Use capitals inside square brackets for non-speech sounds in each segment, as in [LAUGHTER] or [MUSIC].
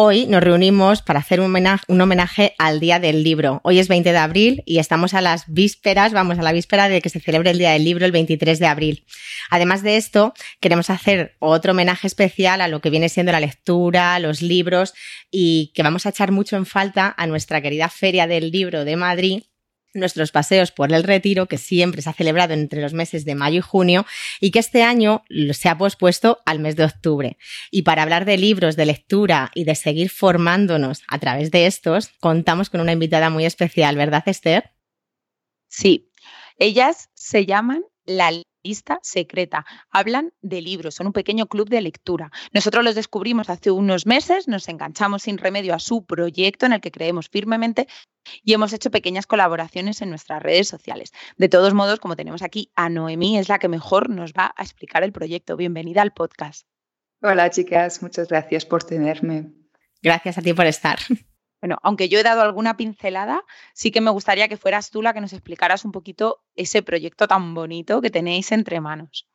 Hoy nos reunimos para hacer un homenaje, al Día del Libro. Hoy es 20 de abril y estamos a las vísperas, vamos a la víspera de que se celebre el Día del Libro el 23 de abril. Además de esto, queremos hacer otro homenaje especial a lo que viene siendo la lectura, los libros y que vamos a echar mucho en falta a nuestra querida Feria del Libro de Madrid nuestros paseos por el retiro, que siempre se ha celebrado entre los meses de mayo y junio, y que este año se ha pospuesto al mes de octubre. Y para hablar de libros, de lectura y de seguir formándonos a través de estos, contamos con una invitada muy especial, ¿verdad, Esther? Sí, ellas se llaman la lista secreta. Hablan de libros, son un pequeño club de lectura. Nosotros los descubrimos hace unos meses, nos enganchamos sin remedio a su proyecto en el que creemos firmemente y hemos hecho pequeñas colaboraciones en nuestras redes sociales. De todos modos, como tenemos aquí a Noemí, es la que mejor nos va a explicar el proyecto. Bienvenida al podcast. Hola chicas, muchas gracias por tenerme. Gracias a ti por estar. Bueno, aunque yo he dado alguna pincelada, sí que me gustaría que fueras tú la que nos explicaras un poquito ese proyecto tan bonito que tenéis entre manos.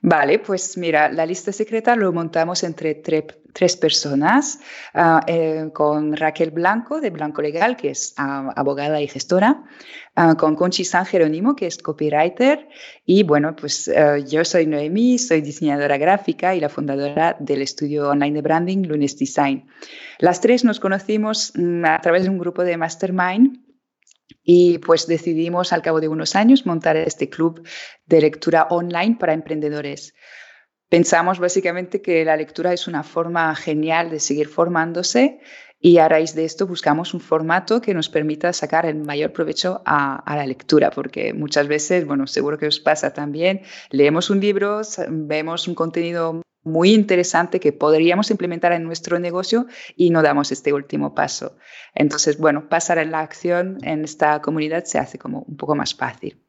Vale, pues mira, la lista secreta lo montamos entre tres personas, ah, eh, con Raquel Blanco de Blanco Legal, que es ah, abogada y gestora, ah, con Conchi San Jerónimo, que es copywriter, y bueno, pues yo soy Noemí, soy diseñadora gráfica y la fundadora del estudio online de branding Lunes Design. Las tres nos conocimos mm, a través de un grupo de mastermind y pues decidimos al cabo de unos años montar este club de lectura online para emprendedores. Pensamos básicamente que la lectura es una forma genial de seguir formándose y a raíz de esto buscamos un formato que nos permita sacar el mayor provecho a, la lectura, porque muchas veces, bueno, seguro que os pasa también, leemos un libro, vemos un contenido muy interesante que podríamos implementar en nuestro negocio y no damos este último paso. Entonces, bueno, pasar en la acción en esta comunidad se hace como un poco más fácil.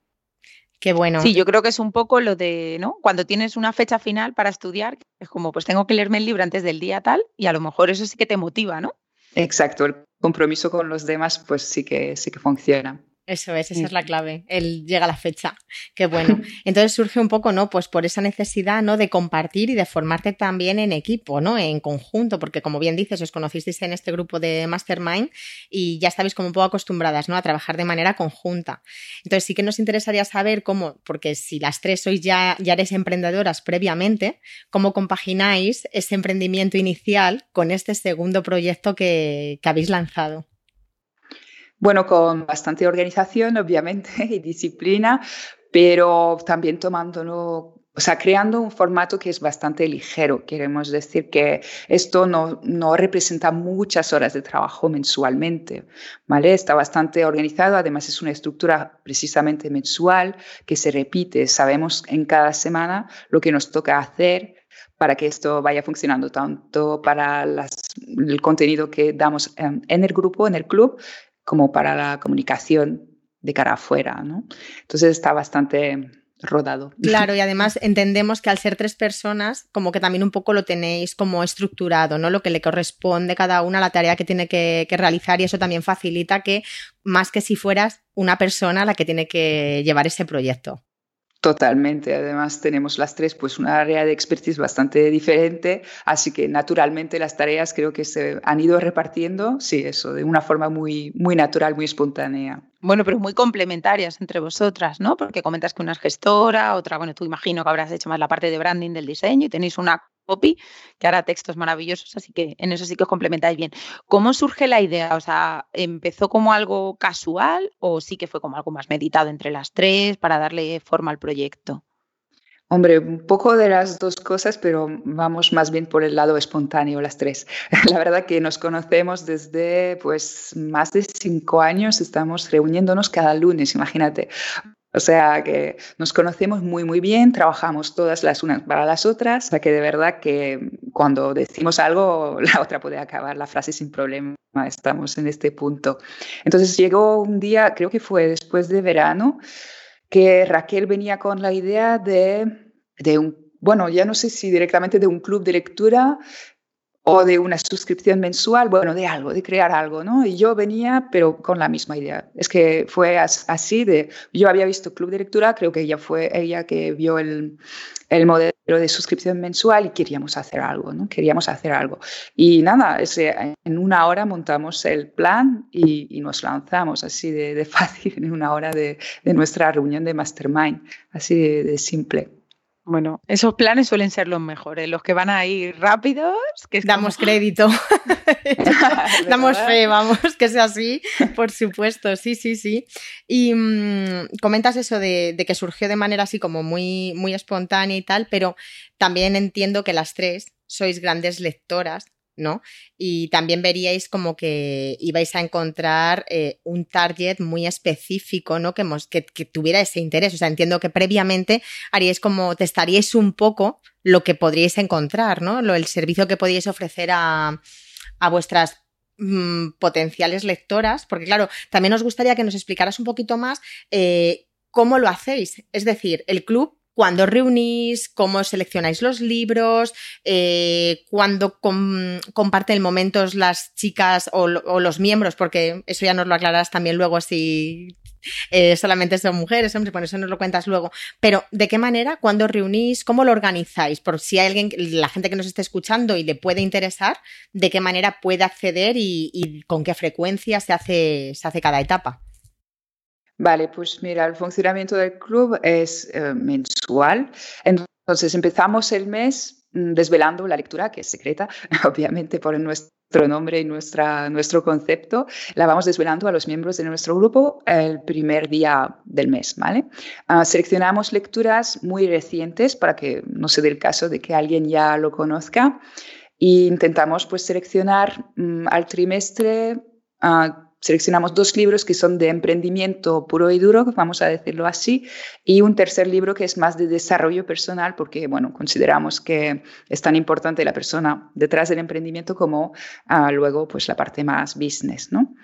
Qué bueno. Sí, yo creo que es un poco lo de, ¿no? Cuando tienes una fecha final para estudiar, es como, pues tengo que leerme el libro antes del día tal, y a lo mejor eso sí que te motiva, ¿no? Exacto, el compromiso con los demás, pues sí que sí que funciona. Eso es, esa es la clave. Él llega a la fecha. Qué bueno. [LAUGHS] Entonces surge un poco, ¿no? Pues por esa necesidad, ¿no? De compartir y de formarte también en equipo, ¿no? En conjunto, porque como bien dices, os conocisteis en este grupo de Mastermind y ya estabais como un poco acostumbradas, ¿no? A trabajar de manera conjunta. Entonces sí que nos interesaría saber cómo, porque si las tres sois ya, ya eres emprendedoras previamente, cómo compagináis ese emprendimiento inicial con este segundo proyecto que, que habéis lanzado. Bueno, con bastante organización, obviamente, [LAUGHS] y disciplina, pero también tomando, o sea, creando un formato que es bastante ligero. Queremos decir que esto no, no representa muchas horas de trabajo mensualmente, ¿vale? Está bastante organizado, además es una estructura precisamente mensual que se repite. Sabemos en cada semana lo que nos toca hacer para que esto vaya funcionando tanto para el contenido que damos en el grupo, en el club, como para la comunicación de cara afuera, ¿no? Entonces está bastante rodado. Claro, y [LAUGHS] además entendemos que al ser tres personas, como que también un poco lo tenéis como estructurado, ¿no? Lo que le corresponde cada una, la tarea que tiene que, que, realizar, y eso también facilita que, más que si fueras una persona la que tiene que llevar ese proyecto. Totalmente. Además, tenemos las tres, pues una área de expertise bastante diferente, así que naturalmente las tareas creo que se han ido repartiendo, sí, eso, de una forma muy, muy natural, muy espontánea. Bueno, pero muy complementarias entre vosotras, ¿no? Porque comentas que una es gestora, otra, bueno, tú imagino que habrás hecho más la parte de branding del diseño y tenéis una copy, que hará textos maravillosos, así que en eso sí que os complementáis bien. ¿Cómo surge la idea? O sea, ¿empezó como algo casual o sí que fue como algo más meditado entre las tres para darle forma al proyecto? Hombre, un poco de las dos cosas, pero vamos más bien por el lado espontáneo las tres. [LAUGHS] La verdad que nos conocemos desde pues más de cinco años, estamos reuniéndonos cada lunes, imagínate. O sea que nos conocemos muy, muy bien, trabajamos todas las unas para las otras, o sea que de verdad que cuando decimos algo, [LAUGHS] la otra puede acabar la frase sin problema. Estamos en este punto. Entonces llegó un día, creo que fue después de verano, que Raquel venía con la idea de, de un, bueno, ya no sé si directamente de un club de lectura o de una suscripción mensual, bueno, de algo, de crear algo, ¿no? Y yo venía, pero con la misma idea. Es que fue así de, yo había visto Club de Lectura, creo que ella fue ella que vio el, el modelo de suscripción mensual y queríamos hacer algo, ¿no? Queríamos hacer algo. Y nada, ese, en una hora montamos el plan y, nos lanzamos así de, fácil en una hora de, de nuestra reunión de mastermind, así de simple. Bueno, esos planes suelen ser los mejores, los que van a ir rápidos. Que Damos crédito. [LAUGHS] [LAUGHS] Damos fe, vamos, que sea así, por supuesto, sí, sí, sí. Y mmm, comentas eso de, de, que surgió de manera así como muy, muy espontánea y tal, pero también entiendo que las tres sois grandes lectoras ¿no? Y también veríais como que ibais a encontrar eh, un target muy específico, ¿no? Que, tuviera ese interés. O sea, entiendo que previamente haríais como, testaríais un poco lo que podríais encontrar, ¿no? Lo, el servicio que podíais ofrecer a, a vuestras mmm, potenciales lectoras, porque claro, también nos gustaría que nos explicaras un poquito más eh, cómo lo hacéis. Es decir, el club cuándo reunís, cómo seleccionáis los libros, eh, cuándo com comparten momentos las chicas o, los miembros, porque eso ya nos lo aclararás también luego si eh, solamente son mujeres, hombre, por eso nos lo cuentas luego. Pero, ¿de qué manera, cuándo reunís, cómo lo organizáis? Por si hay alguien, la gente que nos esté escuchando y le puede interesar, ¿de qué manera puede acceder y, con qué frecuencia se hace cada etapa? Vale, pues mira, el funcionamiento del club es eh, mensual. Entonces empezamos el mes mm, desvelando la lectura, que es secreta, [LAUGHS] obviamente por nuestro nombre y nuestra, nuestro concepto. La vamos desvelando a los miembros de nuestro grupo el primer día del mes, ¿vale? Uh, seleccionamos lecturas muy recientes para que no se dé el caso de que alguien ya lo conozca. E intentamos pues seleccionar um, al trimestre uh, seleccionamos dos libros que son de emprendimiento puro y duro, vamos a decirlo así, y un tercer libro que es más de desarrollo personal, porque, bueno, consideramos que es tan importante la persona detrás del emprendimiento como uh, luego, pues, la parte más business, ¿no?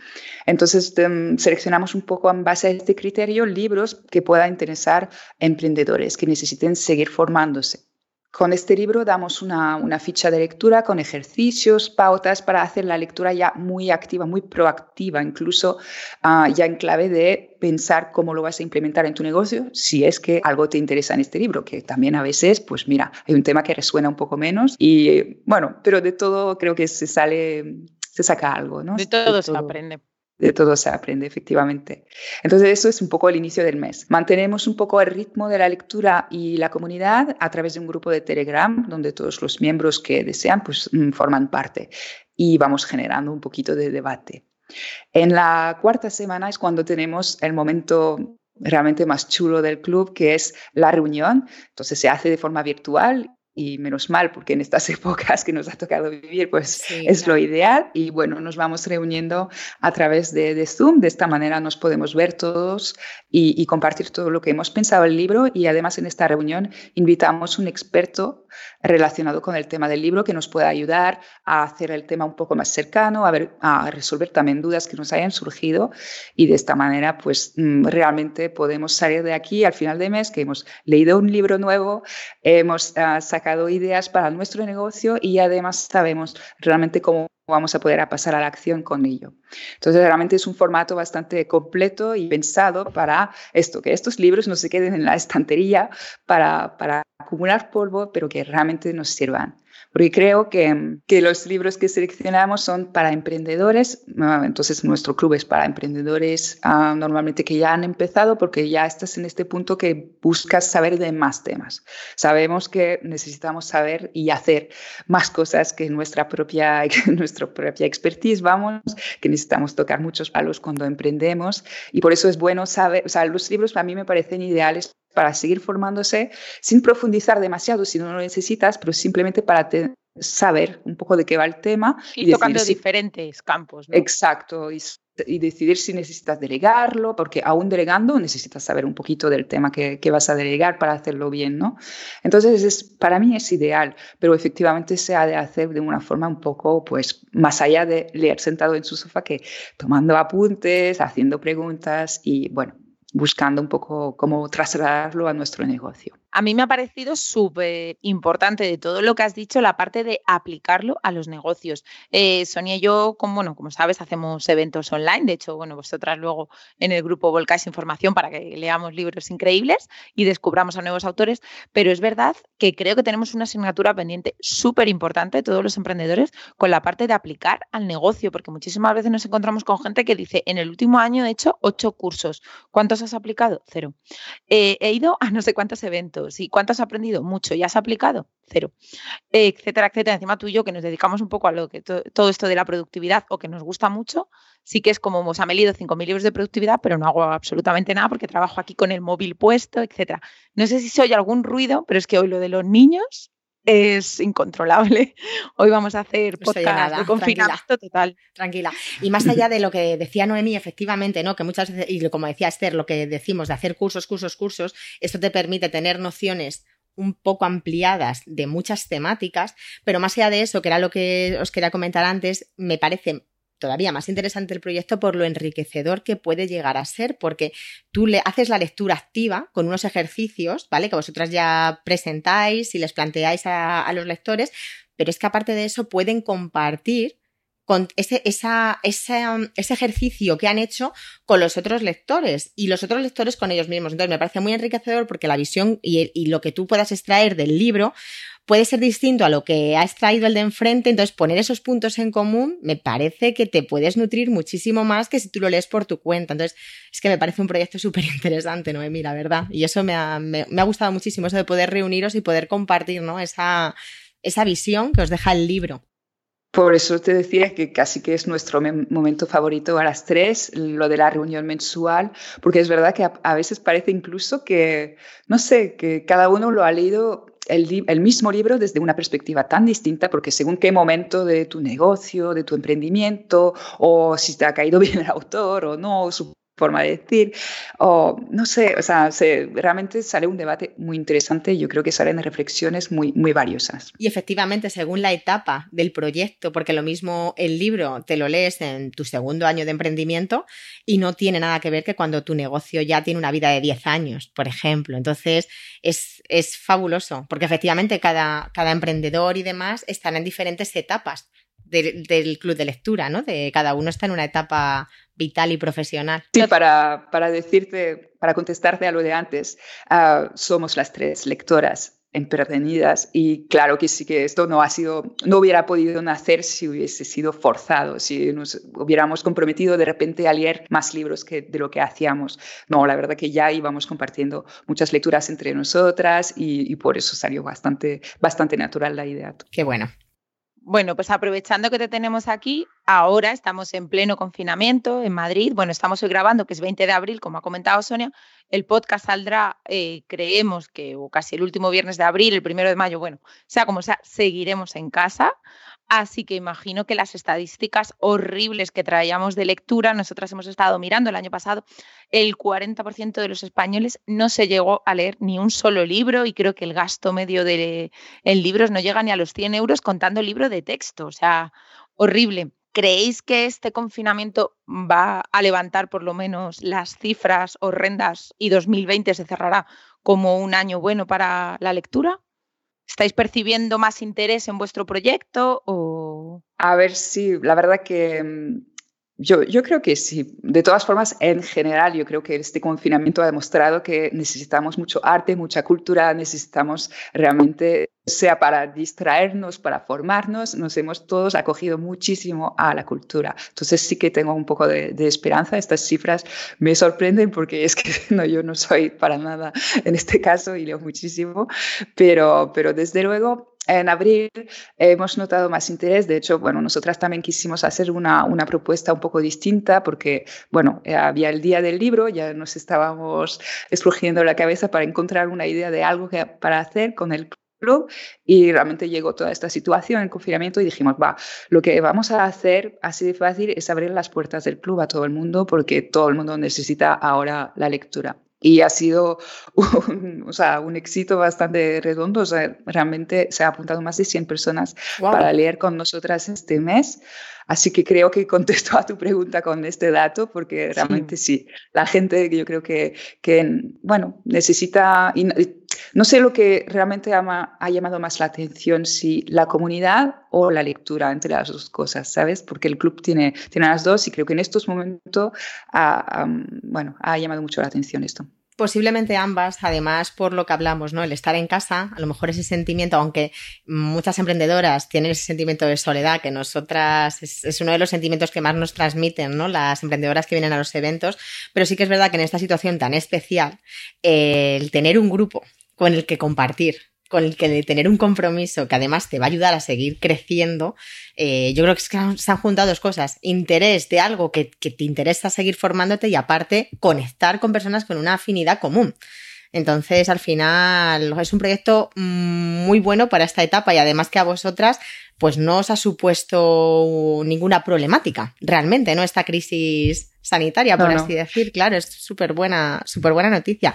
Entonces, um, seleccionamos un poco en base a este criterio libros que puedan interesar a emprendedores que necesiten seguir formándose. Con este libro damos una, una, ficha de lectura con ejercicios, pautas para hacer la lectura ya muy activa, muy proactiva, incluso uh, ya en clave de pensar cómo lo vas a implementar en tu negocio, si es que algo te interesa en este libro, que también a veces, pues mira, hay un tema que resuena un poco menos y bueno, pero de todo creo que se sale, se saca algo, ¿no? De todo, de todo. se aprende de todo se aprende, efectivamente. Entonces, eso es un poco el inicio del mes. Mantenemos un poco el ritmo de la lectura y la comunidad a través de un grupo de Telegram, donde todos los miembros que desean pues, mm, forman parte y vamos generando un poquito de debate. En la cuarta semana es cuando tenemos el momento realmente más chulo del club, que es la reunión. Entonces se hace de forma virtual y menos mal, porque en estas [LAUGHS] épocas que nos ha tocado vivir, pues sí, es claro. lo ideal. Y bueno, nos vamos reuniendo a través de, de, Zoom, de esta manera nos podemos ver todos y, y, compartir todo lo que hemos pensado del libro. Y además en esta reunión invitamos un experto relacionado con el tema del libro que nos pueda ayudar a hacer el tema un poco más cercano, a, ver, a resolver también dudas que nos hayan surgido. Y de esta manera, pues mm, realmente podemos salir de aquí al final de mes, que hemos leído un libro nuevo, hemos uh, sacado ideas para nuestro negocio y además sabemos realmente cómo vamos a poder pasar a la acción con ello. Entonces, realmente es un formato bastante completo y pensado para esto, que estos libros no se queden en la estantería para, acumular polvo, pero que realmente nos sirvan porque creo que, que, los libros que seleccionamos son para emprendedores, entonces nuestro club es para emprendedores uh, normalmente que ya han empezado porque ya estás en este punto que buscas saber de más temas. Sabemos que necesitamos saber y hacer más cosas que nuestra propia, [LAUGHS] nuestra propia expertise, vamos, que necesitamos tocar muchos palos cuando emprendemos y por eso es bueno saber, o sea, los libros a mí me parecen ideales para seguir formándose sin profundizar demasiado si no lo necesitas, pero simplemente para saber un poco de qué va el tema. Y, y tocando diferentes campos. ¿no? Exacto, y y decidir si necesitas delegarlo, porque aún delegando necesitas saber un poquito del tema que, que vas a delegar para hacerlo bien, ¿no? Entonces, es, para mí es ideal, pero efectivamente se ha de hacer de una forma un poco, pues, más allá de leer sentado en su sofá que tomando apuntes, haciendo preguntas y, bueno, buscando un poco cómo trasladarlo a nuestro negocio a mí me ha parecido súper importante de todo lo que has dicho la parte de aplicarlo a los negocios. Eh, Sonia y yo, como, bueno, como sabes, hacemos eventos online. De hecho, bueno, vosotras luego en el grupo volcáis información para que leamos libros increíbles y descubramos a nuevos autores. Pero es verdad que creo que tenemos una asignatura pendiente súper importante, todos los emprendedores, con la parte de aplicar al negocio, porque muchísimas veces nos encontramos con gente que dice, en el último año he hecho ocho cursos. ¿Cuántos has aplicado? Cero. Eh, he ido a no sé cuántos eventos ¿Y cuánto has aprendido? Mucho. ¿Y has aplicado? Cero. etcétera, etcétera. Encima tú y yo, que nos dedicamos un poco a lo que todo esto de la productividad o que nos gusta mucho, sí que es como, o sea, me he leído 5.000 libros de productividad, pero no hago absolutamente nada porque trabajo aquí con el móvil puesto, etcétera. No sé si se oye algún ruido, pero es que hoy lo de los niños es incontrolable. [LAUGHS] Hoy vamos a hacer podcast de confinamiento total. Tranquila. Y más allá de lo que decía Noemí, efectivamente, ¿no? Que muchas veces, y como decía Esther, lo que decimos de hacer cursos, cursos, cursos, esto te permite tener nociones un poco ampliadas de muchas temáticas, pero más allá de eso, que era lo que os quería comentar antes, me parece todavía más interesante el proyecto por lo enriquecedor que puede llegar a ser, porque tú le haces la lectura activa con unos ejercicios, ¿vale? Que vosotras ya presentáis y les planteáis a, los lectores, pero es que aparte de eso pueden compartir con ese, esa, ese, ejercicio que han hecho con los otros lectores y los otros lectores con ellos mismos. Entonces me parece muy enriquecedor porque la visión y lo que tú puedas extraer del libro puede ser distinto a lo que ha extraído el de enfrente, entonces poner esos puntos en común me parece que te puedes nutrir muchísimo más que si tú lo lees por tu cuenta. Entonces, es que me parece un proyecto [LAUGHS] súper interesante, Noemí, la verdad. Y eso me ha, me, ha, gustado muchísimo, eso de poder reuniros y poder compartir ¿no? esa, esa visión que os deja el libro. Por eso te decía que casi que es nuestro momento favorito a las tres, lo de la reunión mensual, porque es verdad que a veces parece incluso que, no sé, que cada uno lo ha leído el, mismo libro desde una perspectiva tan distinta, porque según qué momento de tu negocio, de tu emprendimiento, o si te ha caído [LAUGHS] bien el autor o no, su forma de decir, o no sé, o sea, realmente sale un debate muy interesante y yo creo que salen reflexiones muy, muy valiosas. Y efectivamente, según la etapa del proyecto, porque lo mismo el libro te lo lees en tu segundo año de emprendimiento y no tiene nada que ver que cuando tu negocio ya tiene una vida de 10 años, por ejemplo. Entonces, es, es fabuloso, porque efectivamente cada, cada emprendedor y demás están en diferentes etapas del, club de lectura, ¿no? De cada uno está en una etapa vital y profesional. Sí, para, para decirte, para contestarte a lo de antes, ah, somos las tres lectoras entretenidas y claro que sí que esto no ha sido, no hubiera podido nacer si hubiese sido forzado, si nos hubiéramos comprometido de repente a leer más libros que de lo que hacíamos. No, la verdad que ya íbamos compartiendo muchas lecturas entre nosotras y, y por eso salió bastante, bastante natural la idea. Qué bueno. Bueno, pues aprovechando que te tenemos aquí, ahora estamos en pleno confinamiento en Madrid. Bueno, estamos hoy grabando, que es 20 de abril, como ha comentado Sonia. El podcast saldrá, eh, creemos que o casi el último viernes de abril, el primero de mayo. Bueno, sea como sea, seguiremos en casa. Así que imagino que las estadísticas horribles que traíamos de lectura, nosotras hemos estado mirando el año pasado, el 40% de los españoles no se llegó a leer ni un solo libro y creo que el gasto medio de, en libros no llega ni a los 100 euros contando libro de texto. O sea, horrible. ¿Creéis que este confinamiento va a levantar por lo menos las cifras horrendas y 2020 se cerrará como un año bueno para la lectura? ¿Estáis percibiendo más interés en vuestro proyecto? O... A ver, sí, la verdad que mm, yo, yo, creo que sí. De todas formas, en general, yo creo que este confinamiento ha demostrado que necesitamos mucho arte, mucha cultura, necesitamos realmente, sea para distraernos, para formarnos, nos hemos todos acogido muchísimo a la cultura. Entonces sí que tengo un poco de, de esperanza. Estas cifras me sorprenden porque es que [LAUGHS] no, yo no soy para nada en este caso y leo muchísimo, pero, pero desde luego en abril hemos notado más interés. De hecho, bueno, nosotras también quisimos hacer una, una, propuesta un poco distinta porque, bueno, había el día del libro, ya nos estábamos escogiendo la cabeza para encontrar una idea de algo que, para hacer con el club y realmente llegó toda esta situación, el confinamiento, y dijimos, va, lo que vamos a hacer así de fácil es abrir las puertas del club a todo el mundo porque todo el mundo necesita ahora la lectura y ha sido un, o sea, un éxito bastante redondo. O sea, realmente se ha apuntado más de 100 personas para leer con nosotras este mes. Así que creo que contesto a tu pregunta con este dato, porque realmente sí, la gente yo creo que, que bueno, necesita, no sé lo que realmente ha, ha, llamado más la atención, si la comunidad o la lectura, entre las dos cosas, ¿sabes? Porque el club tiene, tiene las dos y creo que en estos momentos ha, bueno, ha llamado mucho la atención esto. Posiblemente ambas, además por lo que hablamos, ¿no? El estar en casa, a lo mejor ese sentimiento, aunque muchas emprendedoras tienen ese sentimiento de soledad, que nosotras es, uno de los sentimientos que más nos transmiten, ¿no? Las emprendedoras que vienen a los eventos, pero sí que es verdad que en esta situación tan especial, el tener un grupo con el que compartir, con el que tener un compromiso que además te va a ayudar a seguir creciendo, eh, yo creo que, es que se han juntado dos cosas. Interés de algo que, que, te interesa seguir formándote y aparte conectar con personas con una afinidad común. Entonces, al final, es un proyecto muy bueno para esta etapa y además que a vosotras, pues no os ha supuesto ninguna problemática, realmente, ¿no? Esta crisis sanitaria, por así decir, claro, es súper buena, súper buena noticia.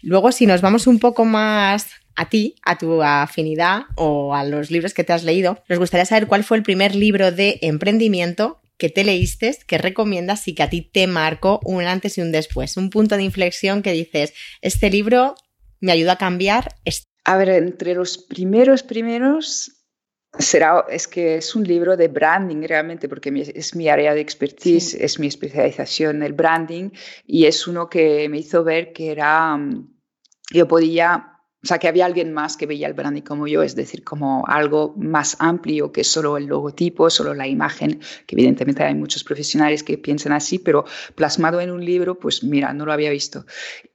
Luego, si nos vamos un poco más a ti, a tu afinidad o a los libros que te has leído, nos gustaría saber cuál fue el primer libro de emprendimiento que te leíste, que recomiendas y que a ti te marcó un antes y un después, un punto de inflexión que dices, este libro me ayuda a cambiar. A ver, entre los primeros primeros será es que es un libro de branding realmente porque es mi área de expertise, es mi especialización el branding y es uno que me hizo ver que era mm, yo podía o sea, que había alguien más que veía el branding como yo, es decir, como algo más amplio que solo el logotipo, solo la imagen, que evidentemente hay muchos profesionales que piensan así, pero plasmado en un libro, pues mira, no lo había visto.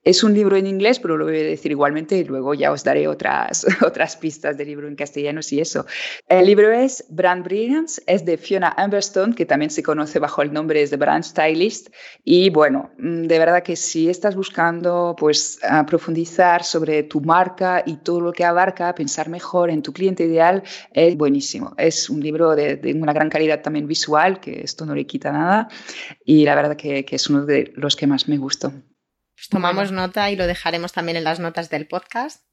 Es un libro en inglés, pero lo voy a decir igualmente y luego ya os daré otras, [LAUGHS] otras pistas del libro en castellano y eso. El libro es Brand Brilliance, es de Fiona Amberstone, que también se conoce bajo el nombre de Brand Stylist. Y bueno, mm, de verdad que si estás buscando pues profundizar sobre tu marca y todo lo que abarca, pensar mejor en tu cliente ideal, es buenísimo. Es un libro de, de una gran calidad también visual, que esto no le quita nada. Y la verdad que, que es uno de los que más me gustó. Pues tomamos nota y lo dejaremos también en las notas del podcast.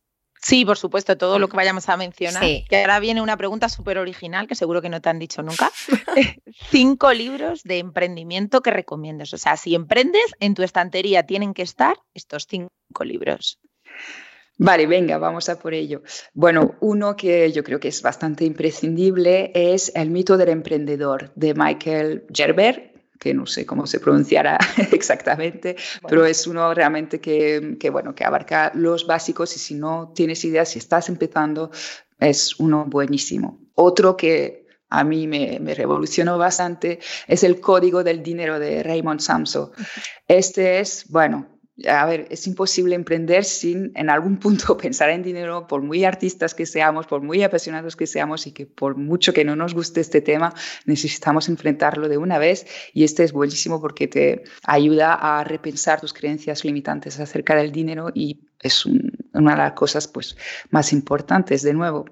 Sí, por supuesto, todo lo que vayamos a mencionar. Que ahora viene una pregunta súper original que seguro que no te han dicho nunca. [LAUGHS] Cinco libros de emprendimiento que recomiendas. O sea, si emprendes, en tu estantería tienen que estar estos cinco libros. Vale, venga, vamos a por ello. Bueno, uno que yo creo que es bastante imprescindible es El mito del emprendedor de Michael Gerber, que no sé cómo se pronunciará [LAUGHS] exactamente, pero es uno realmente que, que, bueno, que abarca los básicos y si no tienes idea, si estás empezando, es uno buenísimo. Otro que a mí me, me, revolucionó bastante es el código del dinero de Raymond Samso. [LAUGHS] Este es, bueno, a ver, es imposible emprender sin en algún punto [LAUGHS] pensar en dinero, por muy artistas que seamos, por muy apasionados que seamos y que por mucho que no nos guste este tema, necesitamos enfrentarlo de una vez y este es buenísimo porque te ayuda a repensar tus creencias limitantes acerca del dinero y es una de las cosas pues, más importantes de nuevo.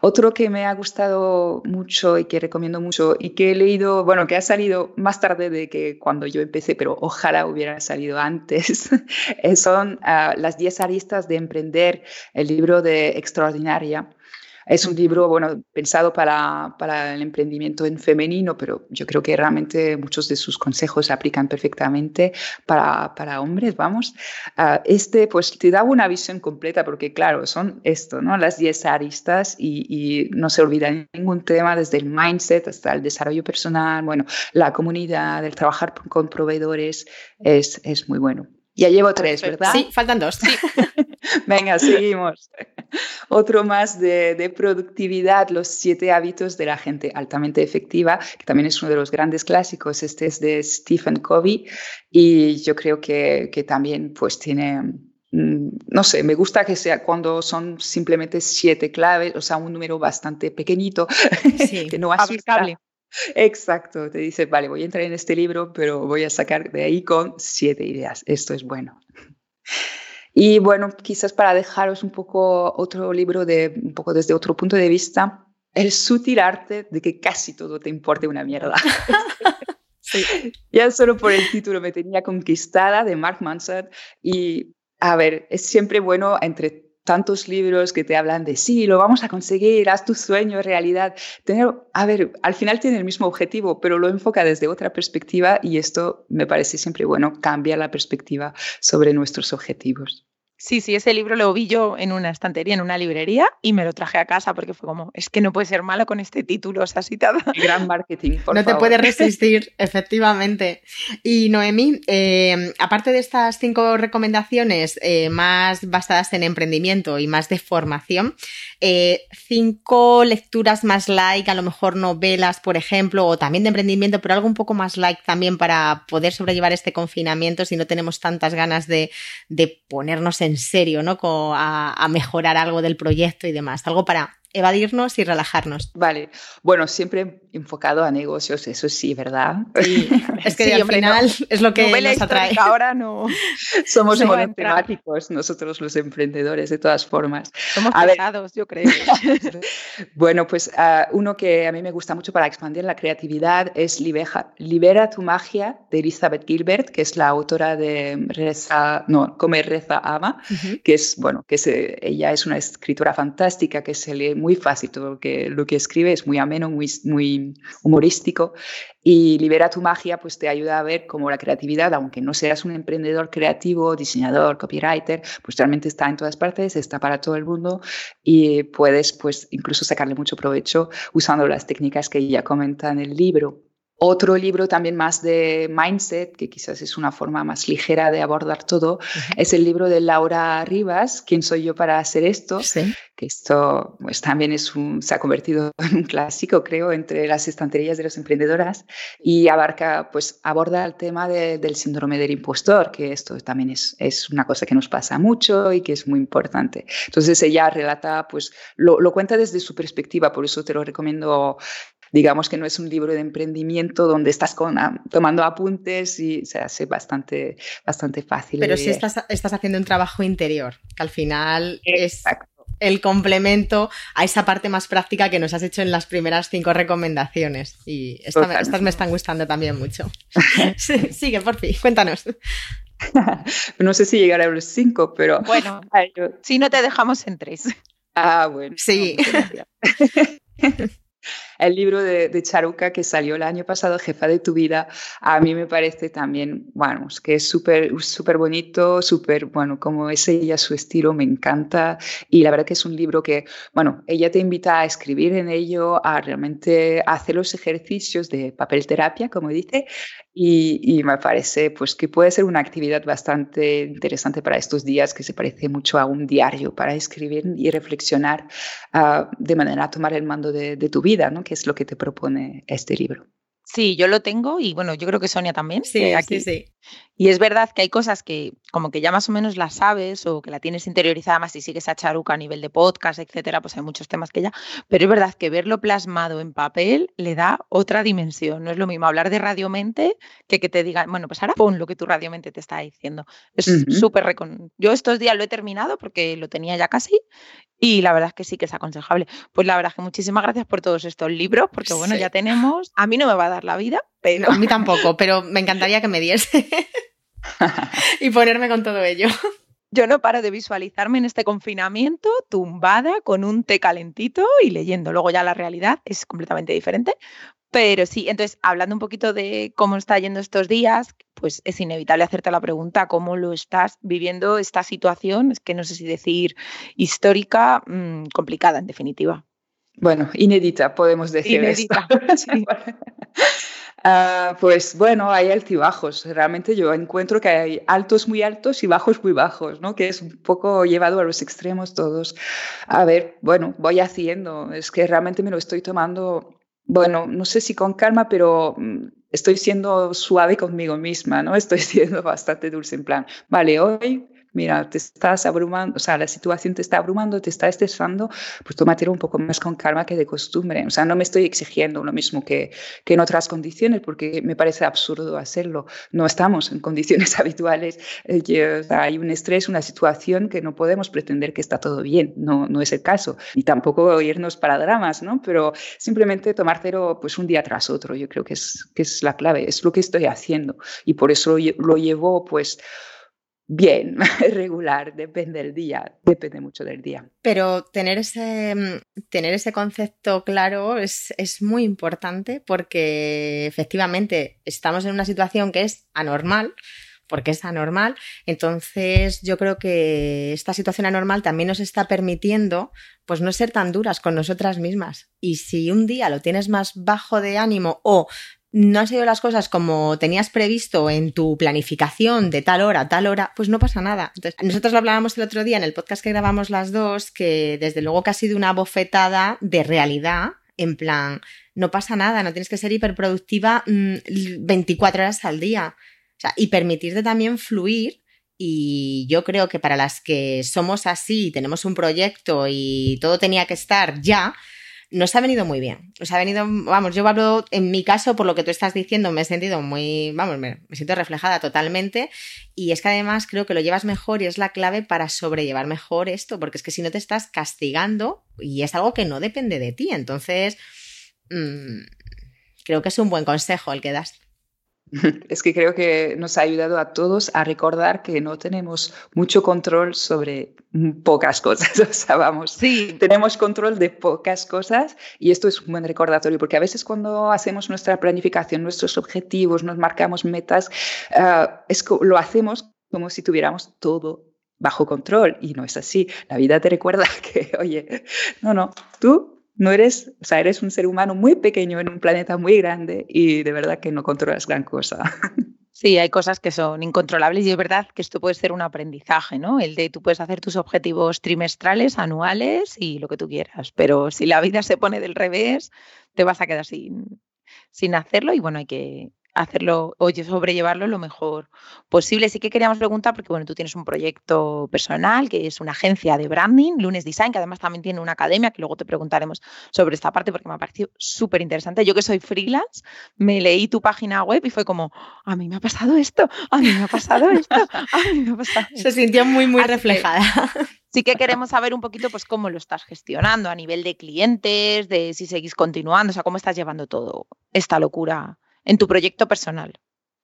Otro que me ha gustado mucho y que recomiendo mucho y que he leído, bueno, que ha salido más tarde de que cuando yo empecé, pero ojalá hubiera salido antes, [LAUGHS] son ah, Las 10 aristas de emprender, el libro de Extraordinaria es un libro, bueno, pensado para, para, el emprendimiento en femenino, pero yo creo que realmente muchos de sus consejos se aplican perfectamente para, para hombres, vamos. Uh, este, pues, te da una visión completa porque, claro, son esto, ¿no? Las 10 aristas y, y, no se olvida ningún tema, desde el mindset hasta el desarrollo personal, bueno, la comunidad, el trabajar con proveedores, es, es muy bueno. Ya llevo tres, ¿verdad? Sí, faltan dos. Sí. [LAUGHS] Venga, seguimos. Otro más de, productividad, los siete hábitos de la gente altamente efectiva, que también es uno de los grandes clásicos. Este es de Stephen Covey y yo creo que, que también pues tiene mm, no sé, me gusta que sea cuando son simplemente siete claves, o sea, un número bastante pequeñito, [LAUGHS] que no asusta. Exacto, te dice, vale, voy a entrar en este libro, pero voy a sacar de ahí con siete ideas. Esto es bueno. Y bueno, quizás para dejaros un poco otro libro de un poco desde otro punto de vista, el sutil arte de que casi todo te importe una mierda. [LAUGHS] [LAUGHS] Ya solo por el título me tenía conquistada de Mark Manson y a ver, es siempre bueno entre tantos libros que te hablan de sí, lo vamos a conseguir, haz tu sueño realidad. Tener, a ver, al final tiene el mismo objetivo, pero lo enfoca desde otra perspectiva y esto me parece siempre bueno, cambia la perspectiva sobre nuestros objetivos. Sí, sí, ese libro lo vi yo en una estantería, en una librería, y me lo traje a casa porque fue como, es que no puede ser malo con este título, o sea, citada. Gran marketing, por No te puedes [LAUGHS] resistir, efectivamente. Y Noemí, eh, aparte de estas cinco recomendaciones eh, más basadas en emprendimiento y más de formación, eh, cinco lecturas más like, a lo mejor novelas, por ejemplo, o también de emprendimiento, pero algo un poco más like también para poder sobrellevar este confinamiento si no tenemos tantas ganas de, de ponernos en en serio, ¿no? a, a mejorar algo del proyecto y demás. Algo para evadirnos y relajarnos. Vale, bueno, siempre enfocado a negocios, eso sí, ¿verdad? es que [LAUGHS] al final es lo que nos atrae. Ahora no. [LAUGHS] Somos monotemáticos nosotros los emprendedores, de todas formas. Somos pesados, yo creo. [LAUGHS] bueno, pues ah, uno que a mí me gusta mucho para expandir la creatividad es Libera tu magia de Elizabeth Gilbert, que es la autora de Reza, no, Comer, Reza, Ama, que es, bueno, que ella es una escritora fantástica que se lee muy fácil, todo lo que, lo que escribe es muy ameno, muy, muy humorístico y Libera tu magia pues te ayuda a ver cómo la creatividad, aunque no seas un emprendedor creativo, diseñador, copywriter, pues realmente está en todas partes, está para todo el mundo y puedes pues incluso sacarle mucho provecho usando las técnicas que ella comenta en el libro. Otro libro también más de mindset, que quizás es una forma más ligera de abordar todo, es el libro de Laura Rivas, ¿Quién soy yo para hacer esto? Que esto pues, también es un, se ha convertido [LAUGHS] en un clásico, creo, entre las estanterías de las emprendedoras y abarca, pues aborda el tema del síndrome del impostor, que esto también es, es, una cosa que nos pasa mucho y que es muy importante. Entonces ella relata, pues lo, lo cuenta desde su perspectiva, por eso te lo recomiendo digamos que no es un libro de emprendimiento donde estás tomando apuntes y se hace bastante, bastante fácil. Pero sí estás, estás, haciendo un trabajo interior, que al final es el complemento a esa parte más práctica que nos has hecho en las primeras cinco recomendaciones. Y estas me están gustando también mucho. [LAUGHS] sigue, por fin, cuéntanos. [LAUGHS] no sé si llegará a los cinco, pero... Bueno, [LAUGHS] si no te dejamos en tres. Ah, bueno. Sí. El libro de, Charuca que salió el año pasado, Jefa de tu vida, a mí me parece también, bueno, que es súper súper bonito, súper, bueno, como es ella, su estilo, me encanta. Y la verdad que es un libro que, bueno, ella te invita a escribir en ello, a realmente hacer los ejercicios de papel terapia, como dice, y, me parece pues que puede ser una actividad bastante interesante para estos días, que se parece mucho a un diario para escribir y reflexionar uh, de manera a tomar el mando de, de tu vida, ¿no? que es lo que te propone este libro. Sí, yo lo tengo y bueno, yo creo que Sonia también. Sí, aquí sí. Y es verdad que hay cosas que como que ya más o menos las sabes o que la tienes interiorizada más y sigues a Charuca a nivel de podcast, etcétera, pues hay muchos temas que ya. Pero es verdad que verlo plasmado en papel le da otra dimensión. No es lo mismo hablar de radiomente que que te digan, bueno, pues ahora pon lo que tu radiomente te está diciendo. Es súper recon... Yo estos días lo he terminado porque lo tenía ya casi y la verdad es que sí que es aconsejable. Pues la verdad es que muchísimas gracias por todos estos libros, porque bueno, ya tenemos. A mí no me va a dar la vida, pero. a mí tampoco, pero me [LAUGHS] encantaría que me diese. [LAUGHS] y ponerme con todo ello. Yo no paro de visualizarme en este confinamiento tumbada con un té calentito y leyendo. Luego ya la realidad es completamente diferente, pero sí, entonces, hablando un poquito de cómo está yendo estos días, pues es inevitable hacerte la pregunta, ¿cómo lo estás viviendo esta situación? Es que no sé si decir histórica, mm, complicada en definitiva. Bueno, inédita, podemos decir. Inédita. [LAUGHS] [LAUGHS] Ah, pues bueno, hay altibajos. Realmente yo encuentro que hay altos muy altos y bajos muy bajos, ¿no? Que es un poco llevado a los extremos todos. A ver, bueno, voy haciendo. Es que realmente me lo estoy tomando bueno, no sé si con calma, pero mm, estoy siendo suave conmigo misma, ¿no? Estoy [LAUGHS] siendo bastante dulce en plan, vale, hoy mira, te estás abrumando, o sea, la situación te está abrumando, te está estresando, pues tómatelo un poco más con calma que de costumbre. O sea, no me estoy exigiendo lo mismo que, que en otras condiciones, porque me parece absurdo hacerlo. No estamos en condiciones [LAUGHS] habituales. Eh, hay un estrés, una situación que no podemos pretender que está todo bien. No, no es el caso. Y tampoco irnos para dramas, ¿no? Pero simplemente tomártelo pues un día tras otro. Yo creo que es, que es la clave. Es lo que estoy haciendo. Y por eso lo llevo, pues bien, [LAUGHS] regular, depende del día, depende mucho del día. Pero tener ese, mm, tener ese concepto claro es, es, muy importante porque efectivamente estamos en una situación que es anormal, porque es anormal, entonces yo creo que esta situación anormal también nos está permitiendo pues no ser tan duras con nosotras mismas. Y si un día lo tienes más bajo de ánimo o no han sido las cosas como tenías previsto en tu planificación de tal hora, tal hora, pues no pasa nada. Entonces, nosotros lo hablábamos el otro día en el podcast que grabamos las dos, que desde luego que ha sido una bofetada de realidad, en plan, no pasa nada, no tienes que ser hiperproductiva 24 mm, horas al día. O sea, y permitirte también fluir. Y yo creo que para las que somos así, tenemos un proyecto y todo tenía que estar ya, nos ha venido muy bien. Nos ha venido, vamos, yo hablo en mi caso, por lo que tú estás diciendo, me he sentido muy, vamos, me, siento reflejada totalmente. Y es que además creo que lo llevas mejor y es la clave para sobrellevar mejor esto, porque es que si no te estás castigando y es algo que no depende de ti. Entonces, mmm, creo que es un buen consejo el que das. [LAUGHS] Es que creo que nos ha ayudado a todos a recordar que no tenemos mucho control sobre pocas cosas. [LAUGHS] O sea, vamos, sí. tenemos control de pocas cosas y esto es un buen recordatorio porque a veces cuando hacemos nuestra planificación, nuestros objetivos, nos marcamos metas, uh, es, lo hacemos como si tuviéramos todo bajo control y no es así. La vida te recuerda [LAUGHS] que, oye, no, no, tú no eres, o sea, eres un ser humano muy pequeño en un planeta muy grande y de verdad que no controlas gran cosa. [LAUGHS] Sí, hay cosas que son incontrolables y es verdad que esto puede ser un aprendizaje, ¿no? El de tú puedes hacer tus objetivos trimestrales, anuales y lo que tú quieras, pero si la vida se pone del revés, te vas a quedar sin, sin hacerlo y bueno, hay que, hacerlo o sobrellevarlo lo mejor posible. Sí que queríamos preguntar, porque bueno, tú tienes un proyecto personal que es una agencia de branding, Lunes Design, que además también tiene una academia, que luego te preguntaremos sobre esta parte porque me ha parecido súper interesante. Yo que soy freelance, me leí tu página web y fue como, a mí me ha pasado esto, a mí me ha pasado esto, a mí me ha pasado Se sintió muy, muy reflejada. sí que queremos saber un poquito pues cómo lo estás gestionando a nivel de clientes, de si seguís continuando, o sea, cómo estás llevando todo esta locura en tu proyecto personal?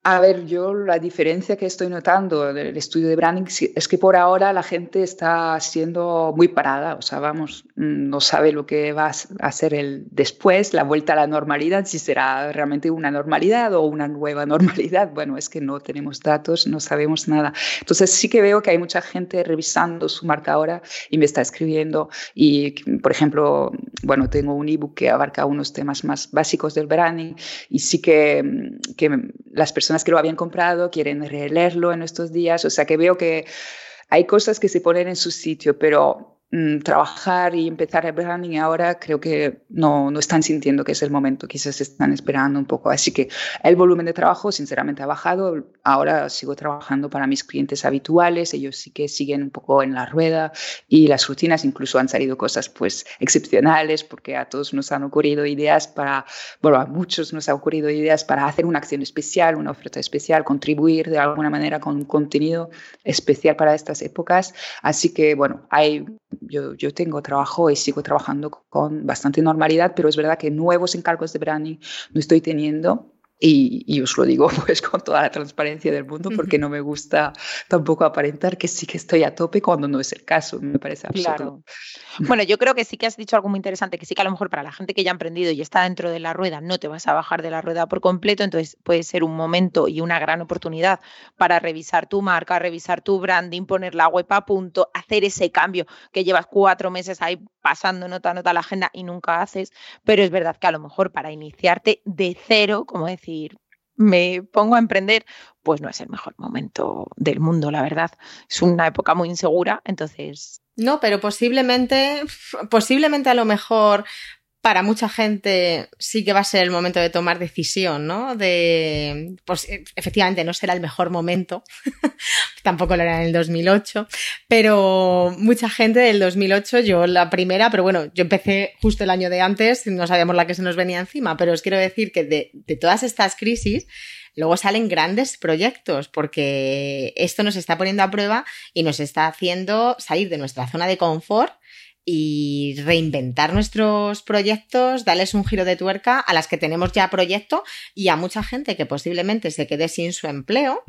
A ver, yo la diferencia que estoy notando del estudio de branding es que por ahora la gente está siendo muy parada, o sea, vamos, mm, no sabe lo que va a ser el después, la vuelta a la normalidad, si será realmente una normalidad o una nueva [LAUGHS] normalidad. Bueno, es que no tenemos datos, no sabemos nada. Entonces sí que veo que hay mucha gente revisando su marca ahora y me está escribiendo y, por ejemplo, bueno, tengo un ebook que abarca unos temas más básicos del branding y sí que, mm, que las personas que lo habían comprado quieren releerlo en estos días, o sea que veo que hay cosas que se ponen en su sitio, pero Mm, trabajar y empezar el branding ahora creo que no, no están sintiendo que es el momento, quizás están esperando un poco. Así que el volumen de trabajo sinceramente ha bajado. Ahora sigo trabajando para mis clientes habituales, ellos sí que siguen un poco en la rueda y las rutinas incluso han salido cosas pues excepcionales porque a todos nos han ocurrido ideas para, bueno, a muchos nos han ocurrido ideas para hacer una acción especial, una oferta especial, contribuir de alguna manera con un contenido especial para estas épocas. Así que bueno, hay yo, yo, tengo trabajo y sigo trabajando con bastante normalidad, pero es verdad que nuevos encargos de branding no estoy teniendo y, os lo digo [LAUGHS] pues con toda la transparencia del mundo porque no me gusta tampoco aparentar que sí que estoy a tope cuando no es el caso, me parece absurdo. Bueno, yo creo que sí que has dicho algo muy interesante, que sí que a lo mejor para la gente que ya ha emprendido y está dentro de la rueda no te vas a bajar de la rueda por completo, entonces puede ser un momento y una gran oportunidad para revisar tu marca, revisar tu branding, poner la web a punto, hacer ese cambio que llevas cuatro meses ahí pasando nota a nota la agenda y nunca haces, pero es verdad que a lo mejor para iniciarte de cero, como decir, decir, me pongo a emprender, pues no es el mejor momento del mundo, la verdad. Es una época muy insegura, entonces... No, pero posiblemente, posiblemente a lo mejor para mucha gente sí que va a ser el momento de tomar decisión, ¿no? De, pues e, efectivamente no será el mejor momento, [LAUGHS] tampoco lo era en el 2008, pero mucha gente del 2008, yo la primera, pero bueno, yo empecé justo el año de antes, no sabíamos la que se nos venía encima, pero os quiero decir que de, de todas estas crisis, luego salen grandes proyectos porque esto nos está poniendo a prueba y nos está haciendo salir de nuestra zona de confort y reinventar nuestros proyectos, darles un giro de tuerca a las que tenemos ya proyecto y a mucha gente que posiblemente se quede sin su empleo.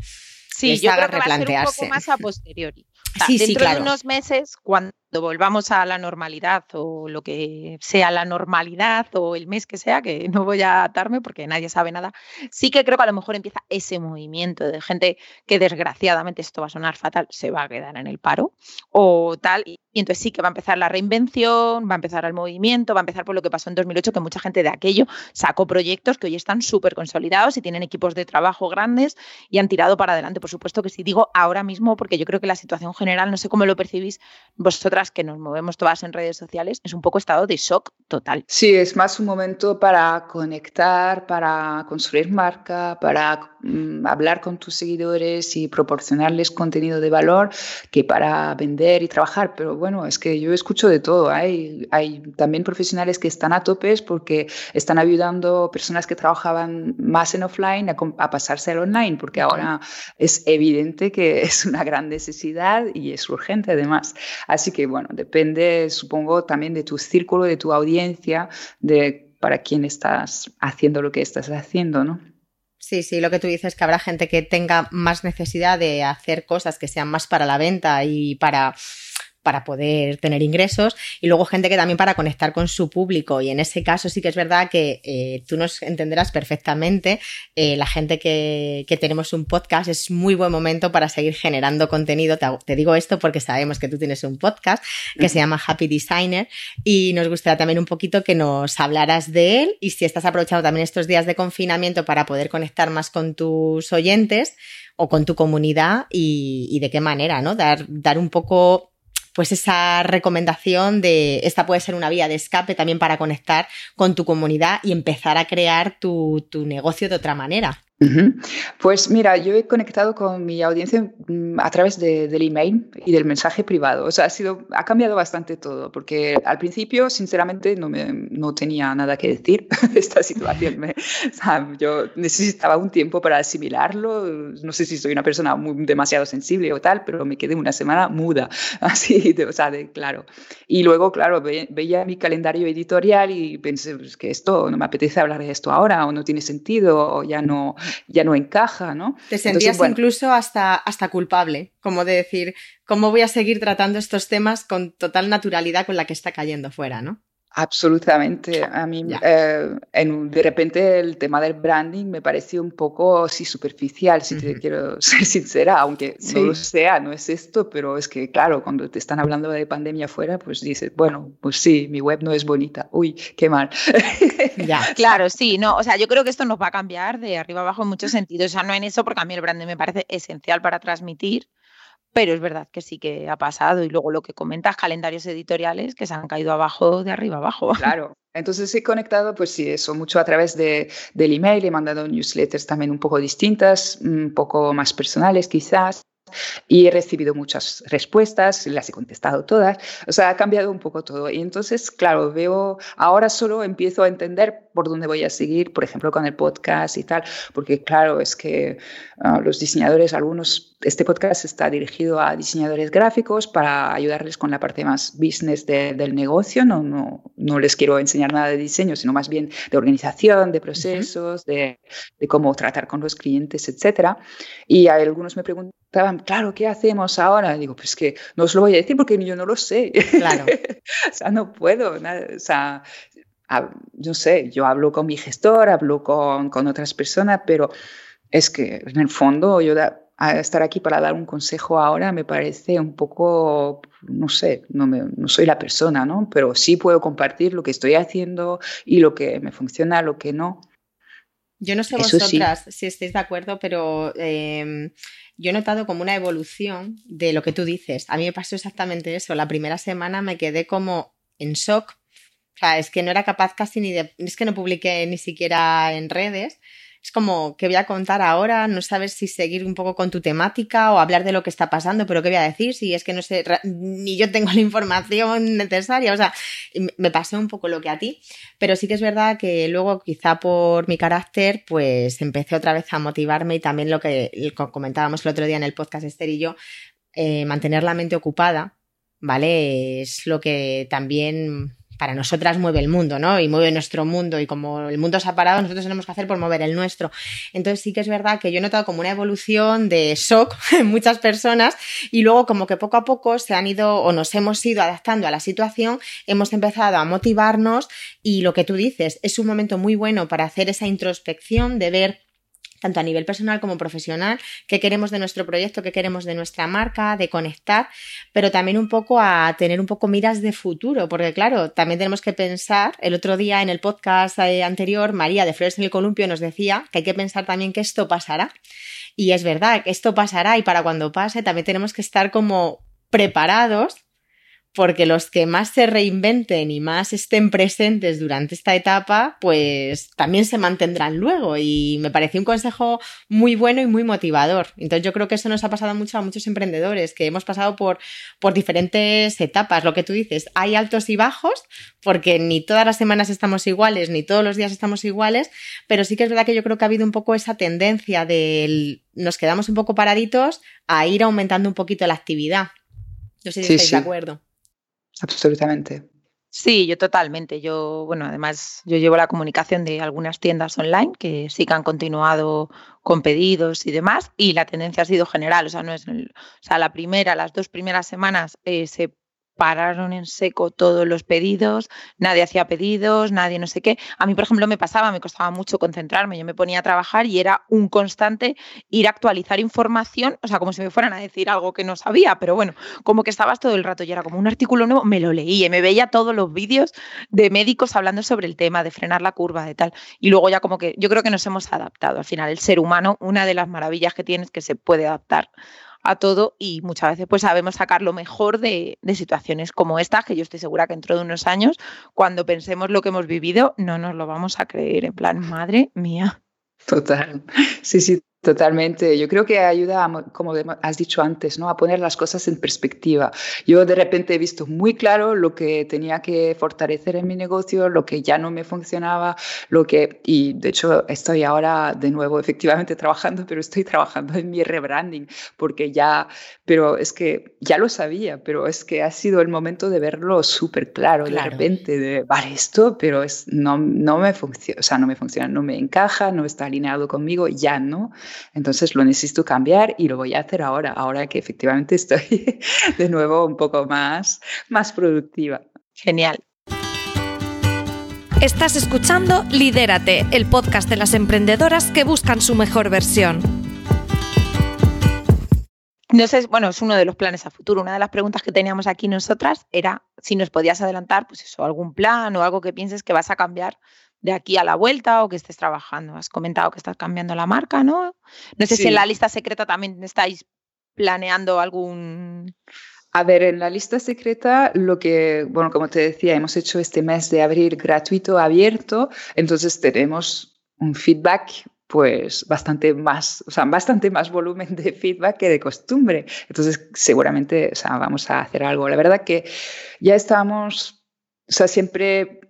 Sí, yo creo que va a ser un poco más a posteriori. sí, dentro sí, claro. de unos meses, cuando volvamos a la normalidad o lo que sea la normalidad o el mes que sea, que [LAUGHS] no voy a atarme porque nadie sabe nada, sí que creo que a lo mejor empieza ese movimiento de gente que desgraciadamente esto va a sonar fatal, se va a quedar en el paro o tal. Y entonces sí que va a empezar la reinvención, va a empezar el movimiento, va a empezar por lo que pasó en 2008, que mucha gente de aquello sacó proyectos que hoy están súper consolidados y tienen equipos de trabajo grandes y han tirado para adelante. Por supuesto que sí digo ahora mismo, porque yo creo que la situación general, no sé cómo lo percibís vosotras, que nos movemos todas en redes sociales, es un poco estado de shock total. Sí, es más un momento para conectar, para construir marca, para mm, hablar con tus seguidores y proporcionarles contenido de valor que para vender y trabajar. Pero bueno, es que yo escucho de todo. Hay, hay también profesionales que están a topes porque están ayudando personas que trabajaban más en offline a, a pasarse al online, porque ahora es evidente que [LAUGHS] es una gran necesidad y es urgente además. Así que bueno, depende, supongo, también de tu círculo, de tu audiencia, de para quién estás haciendo lo que estás haciendo, ¿no? Sí, sí, lo que tú dices es que habrá gente que tenga más necesidad de hacer cosas que sean más para la venta y para para poder tener ingresos y luego gente que también para conectar con su público. Y en ese caso sí que es verdad que eh, tú nos entenderás perfectamente eh, la gente que, que, tenemos un podcast es muy buen momento para seguir generando contenido. Te, te, digo esto porque sabemos que tú tienes un podcast que se llama Happy Designer y nos gustaría también un poquito que nos hablaras de él y si estás aprovechando también estos días de confinamiento para poder conectar más con tus oyentes o con tu comunidad y, y de qué manera, ¿no? Dar, dar un poco pues esa recomendación de esta puede ser una vía de escape también para conectar con tu comunidad y empezar a crear tu, tu negocio de otra manera. Pues mira, yo he conectado con mi audiencia mm, a través de, del email y del mensaje privado. O sea, ha, sido, ha cambiado bastante todo, porque al principio, sinceramente, no, me, no tenía nada que decir [LAUGHS] esta situación. O sea, yo necesitaba un tiempo para asimilarlo. No sé si soy una persona muy, demasiado sensible o tal, pero me quedé una semana muda, [LAUGHS] así, de, o sea, de, claro. Y luego, claro, ve, veía mi calendario editorial y pensé pues, que esto no me apetece hablar de esto ahora, o no tiene sentido, o ya no ya no encaja, ¿no? Te sentías incluso hasta, hasta culpable, como de decir, ¿cómo voy a seguir tratando estos temas con total naturalidad con la que está cayendo fuera, ¿no? Absolutamente. A mí, eh, en, de repente, el tema del branding me pareció un poco sí, superficial, si te quiero [LAUGHS] ser sincera, aunque no lo sea, no es esto, pero es que, claro, cuando te están hablando de pandemia fuera, pues dices, bueno, pues sí, mi web no es bonita. Uy, qué mal. ya, [LAUGHS] claro, sí, no, o sea, yo creo que esto nos va a cambiar de arriba abajo en muchos sentidos, o sea, no en eso, porque a mí el branding me parece esencial para transmitir pero es verdad que sí que ha pasado. Y luego lo que comentas, calendarios editoriales que se han caído abajo de arriba abajo. [LAUGHS] Claro. Entonces he conectado, pues sí, eso mucho a través de, del email, he mandado newsletters también un poco distintas, un poco más personales quizás y he recibido muchas respuestas, las he contestado todas, o sea, ha cambiado un poco todo. Y entonces, claro, veo, ahora solo empiezo a entender por dónde voy a seguir, por ejemplo, con el podcast y tal, porque claro, es que uh, los diseñadores, algunos, este podcast está dirigido a diseñadores gráficos para ayudarles con la parte más business de, del negocio, no, no, no les quiero enseñar nada de diseño, sino más bien de organización, de procesos, uh -huh. de, de, cómo tratar con los clientes, etc. Y algunos me preguntaban, claro, ¿qué hacemos ahora? digo, pues que no os lo voy a decir porque yo no lo sé. Claro. [LAUGHS] o sea, no puedo. Nada, o sea, yo sé, yo hablo con mi gestor, hablo con, con otras personas, pero es que en el fondo yo da, estar aquí para dar un consejo ahora me parece un poco, no sé, no, me, no, soy la persona, ¿no? Pero sí puedo compartir lo que estoy haciendo y lo que me funciona, lo que no. Yo no sé Eso vosotras sí. si estáis de acuerdo, pero eh, yo he notado como una evolución de lo que tú dices. A mí me pasó exactamente eso. La primera semana me quedé como en shock O sea, es que no era capaz casi ni de... Es que no publiqué ni siquiera en redes es como, ¿qué voy a contar ahora? No sabes si seguir un poco con tu temática o hablar de lo que está pasando, pero ¿qué voy a decir? Si es que no sé, ni yo tengo la información [LAUGHS] necesaria. O sea, me pasó un poco lo que a ti, pero sí que es verdad que luego, quizá por mi carácter, pues empecé otra vez a motivarme y también lo que comentábamos el otro día en el podcast Esther y yo, eh, mantener la mente ocupada, ¿vale? Es lo que también para nosotras mueve el mundo, ¿no? Y mueve nuestro mundo y como el mundo se ha parado, nosotros tenemos que hacer por mover el nuestro. Entonces sí que es verdad que yo he notado como una evolución de shock [LAUGHS] en muchas personas y luego como que poco a poco se han ido o nos hemos ido adaptando a la situación, hemos empezado a motivarnos y lo que tú dices, es un momento muy bueno para hacer esa introspección de ver tanto a nivel personal como profesional, qué queremos de nuestro proyecto, qué queremos de nuestra marca, de conectar, pero también un poco a tener un poco miras de futuro, porque claro, también tenemos que pensar, el otro día en el podcast eh, anterior, María de Flores en el Columpio nos decía que hay que pensar también que esto pasará. Y es verdad que esto pasará y para cuando pase también tenemos que estar como preparados porque los que más se reinventen y más estén presentes durante esta etapa, pues también se mantendrán luego. Y me pareció un consejo muy bueno y muy motivador. Entonces yo creo que eso nos ha pasado mucho a muchos emprendedores, que hemos pasado por, por diferentes etapas. Lo que tú dices, hay altos y bajos, porque ni todas las semanas estamos iguales, ni todos los días estamos iguales, pero sí que es verdad que yo creo que ha habido un poco esa tendencia del nos quedamos un poco paraditos a ir aumentando un poquito la actividad. No sé si estáis de acuerdo. Absolutamente. Sí, yo totalmente. Yo, bueno, además yo llevo la comunicación de algunas tiendas online que sí que han continuado con pedidos y demás y la tendencia ha sido general, o sea, no es, o sea, la primera, las dos primeras semanas eh, se pararon en seco todos los pedidos, nadie hacía pedidos, nadie no sé qué. A mí, por ejemplo, me pasaba, me costaba mucho concentrarme, yo me ponía a trabajar y era un constante ir a actualizar información, o sea, como si me fueran a decir algo que no sabía, pero bueno, como que estabas todo el rato y era como un artículo nuevo, me lo leí y me veía todos los vídeos de médicos hablando sobre el tema, de frenar la curva, de tal. Y luego ya como que yo creo que nos hemos adaptado. Al final, el ser humano, una de las maravillas que tiene es que se puede adaptar a todo y muchas veces pues sabemos sacar lo mejor de, de, situaciones como esta, que yo estoy segura que dentro de unos años, cuando pensemos lo que hemos vivido, no nos lo vamos a creer, en plan, madre mía. Total, sí, sí, Totalmente. Yo creo que ayuda, como has dicho antes, ¿no? a poner las cosas en perspectiva. Yo de repente he visto muy claro lo que tenía que fortalecer en mi negocio, lo que ya no me funcionaba, lo que y de hecho estoy ahora de nuevo efectivamente [LAUGHS] trabajando, pero estoy trabajando en mi rebranding porque ya, pero es que ya lo sabía, pero es que ha sido el momento de verlo súper claro, de repente de vale esto, pero es no no me funciona, o sea no me funciona, no me encaja, no está alineado conmigo, ya no. Entonces lo necesito cambiar y lo voy a hacer ahora, ahora que efectivamente estoy [LAUGHS] de nuevo un poco más, más productiva. Genial. Estás escuchando Lidérate, el podcast de las emprendedoras que buscan su mejor versión. No sé, bueno, es uno de los planes a futuro. Una de las preguntas que teníamos aquí nosotras era si nos podías adelantar, pues eso, algún plan o algo que pienses que vas a cambiar de aquí a la vuelta o que estés trabajando. Has comentado que estás cambiando la marca, ¿no? No sé si en la lista secreta también estáis planeando algún... A ver, en la lista secreta, lo que, bueno, como te decía, hemos hecho este mes de abril gratuito, abierto, entonces tenemos un feedback pues bastante más, o sea, bastante más volumen de feedback que de costumbre. Entonces, seguramente, o sea, vamos a hacer algo. La verdad que ya estamos, o sea, siempre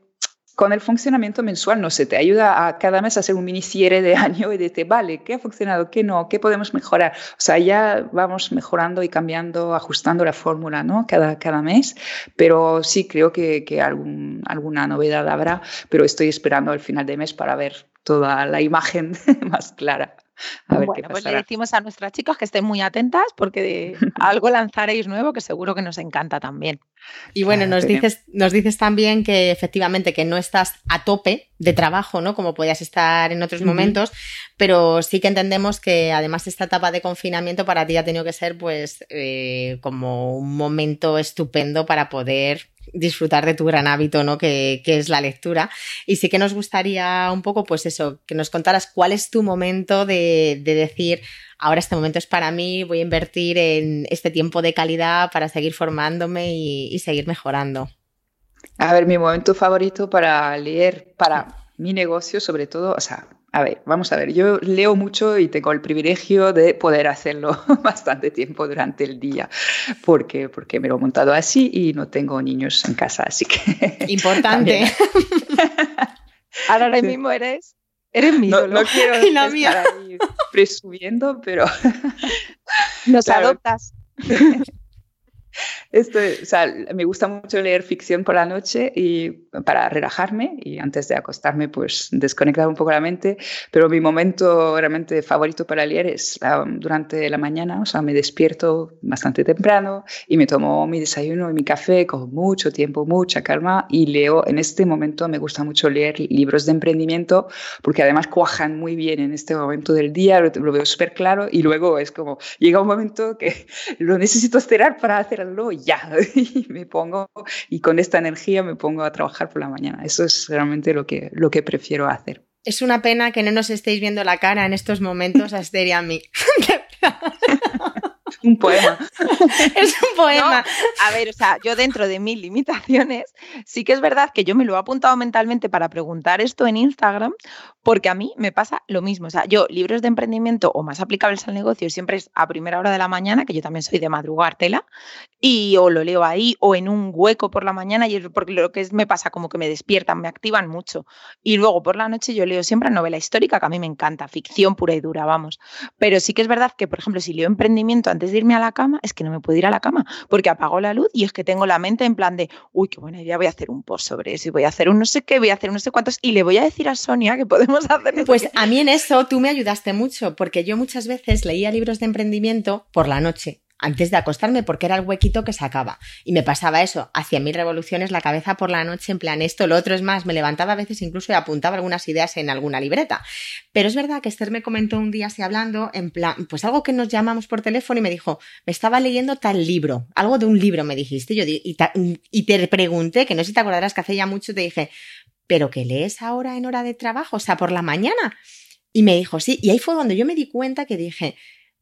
con el funcionamiento mensual, no sé, te ayuda a cada mes a hacer un mini cierre de [LAUGHS] año y decir, vale, ¿qué ha funcionado? ¿Qué no? ¿Qué podemos mejorar? O sea, ya vamos mejorando y cambiando, ajustando la fórmula, ¿no? Cada, cada mes, pero sí creo que, que algún, alguna novedad habrá, pero estoy esperando al final de mes para ver toda la imagen [LAUGHS] más clara. A ver bueno, pues le decimos a nuestras chicas que estén muy atentas porque [LAUGHS] algo lanzaréis nuevo que seguro que nos encanta también. Y bueno, nos dices, nos dices también que efectivamente que no estás a tope de trabajo, ¿no? Como podías estar en otros momentos, pero sí que entendemos que además esta etapa de confinamiento para ti ha tenido que ser pues eh, como un momento estupendo para poder disfrutar de tu gran hábito, ¿no? Que, que, es la lectura. Y sí que nos gustaría un poco, pues eso, que nos contaras cuál es tu momento de, de decir, ahora este momento es para mí, voy a invertir en este tiempo de calidad para seguir formándome y, seguir mejorando. A ver, mi momento favorito para leer, para mi negocio sobre todo, o sea, a ver, vamos a ver, yo leo mucho y tengo el privilegio de poder hacerlo [LAUGHS] bastante tiempo durante el día, porque, porque me lo he montado así y no tengo niños en casa, así que... [LAUGHS] Importante. [LAUGHS] Ahora mismo eres, eres mi no, no quiero estar ahí presumiendo, pero... Nos [LAUGHS] adoptas. [LAUGHS] Esto, o sea, me gusta mucho leer ficción por la noche y para relajarme y antes de acostarme, pues desconectar un poco la mente. Pero mi momento realmente favorito para leer es durante la mañana. O sea, me despierto bastante temprano y me tomo mi desayuno y mi café con mucho tiempo, mucha calma y leo. En este momento me gusta mucho leer libros de emprendimiento porque además cuajan muy bien en este momento del día, lo, lo veo súper claro y luego es como llega un momento que lo necesito esperar para ya, [LAUGHS] y me pongo, y con esta energía me pongo a trabajar por la mañana. Eso es realmente lo que, lo que prefiero hacer. Es una pena que no nos estéis viendo la cara en estos momentos a a mí. [LAUGHS] un poema. es un poema. [LAUGHS] a ver, o sea, yo dentro de mis limitaciones, sí que es verdad que yo me lo he apuntado mentalmente para preguntar esto en Instagram, porque a mí me pasa lo mismo. O sea, yo libros de emprendimiento o más aplicables al negocio siempre es a primera hora de la mañana, que yo también soy de madrugar tela, y o lo leo ahí o en un hueco por la mañana, y es porque lo que es, me pasa como que me despiertan, me activan mucho. Y luego por la noche yo leo siempre novela histórica, que a mí me encanta, ficción pura y dura, vamos. Pero sí que es verdad que, por ejemplo, si leo emprendimiento antes de irme a la cama, es que no me puedo ir a la cama porque apago la luz y es que tengo la mente en plan de, uy, qué buena idea, voy a hacer un post sobre eso y voy a hacer un no sé qué, voy a hacer un no sé cuántos y le voy a decir a Sonia que podemos [LAUGHS] hacer. Pues a mí en eso tú me ayudaste mucho porque yo muchas veces leía libros de emprendimiento por la noche antes de acostarme porque era el huequito que sacaba. Y me pasaba eso, hacía mil revoluciones la cabeza por la noche en plan esto, lo otro es más, me levantaba a veces incluso y apuntaba algunas ideas en alguna libreta. Pero es verdad que Esther me comentó un día así hablando, en plan, pues algo que nos llamamos por teléfono y me dijo, me estaba leyendo tal libro, algo de un libro me dijiste, yo y, te pregunté, que no sé si te acordarás que hace ya mucho, te dije, pero que lees ahora en hora de trabajo, o sea, por la mañana. Y me dijo, sí, y ahí fue donde yo me di cuenta que dije,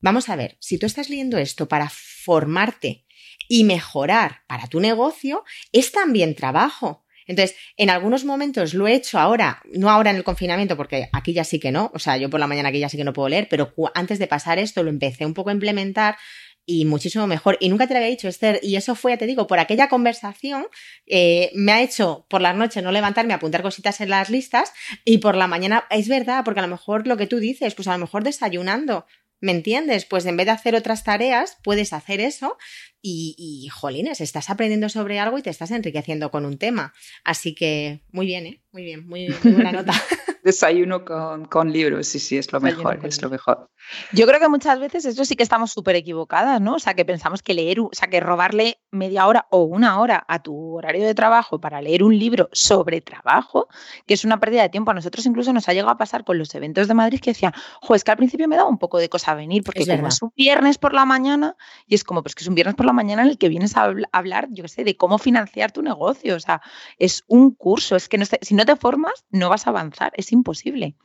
Vamos a ver, si tú estás leyendo esto para formarte y mejorar para tu negocio, es también trabajo. Entonces, en algunos momentos lo he hecho ahora, no ahora en el confinamiento, porque aquí ya sí que no, o sea, yo por la mañana aquí ya sí que no puedo leer, pero antes de pasar esto lo empecé un poco a implementar y muchísimo mejor. Y nunca te lo había dicho, Esther, y eso fue, ya te digo, por aquella conversación, eh, me ha hecho por las noches no levantarme, apuntar cositas en las listas, y por la mañana, es verdad, porque a lo mejor lo que tú dices, pues a lo mejor desayunando, ¿Me entiendes? Pues en vez de hacer otras tareas, puedes hacer eso y, y, jolines, estás aprendiendo sobre algo y te estás enriqueciendo con un tema. Así que muy bien, ¿eh? Muy bien, muy, muy buena [LAUGHS] nota. Desayuno con, con, libros, sí, sí, es lo mejor, es lo mejor. Yo creo que muchas veces esto sí que estamos súper equivocadas, ¿no? O sea, que pensamos que leer, o sea, que robarle media hora o una hora a tu horario de trabajo para leer un libro sobre trabajo, que es una pérdida de tiempo. A nosotros incluso nos ha llegado a pasar con los eventos de Madrid que decían, jo, es que al principio me da un poco de cosa venir, porque es como es un viernes por la mañana, y es como, pues que es un viernes por la mañana en el que vienes a hablar, yo qué sé, de cómo financiar tu negocio. O sea, es un curso, es que no, si no te formas, no vas a avanzar, es imposible.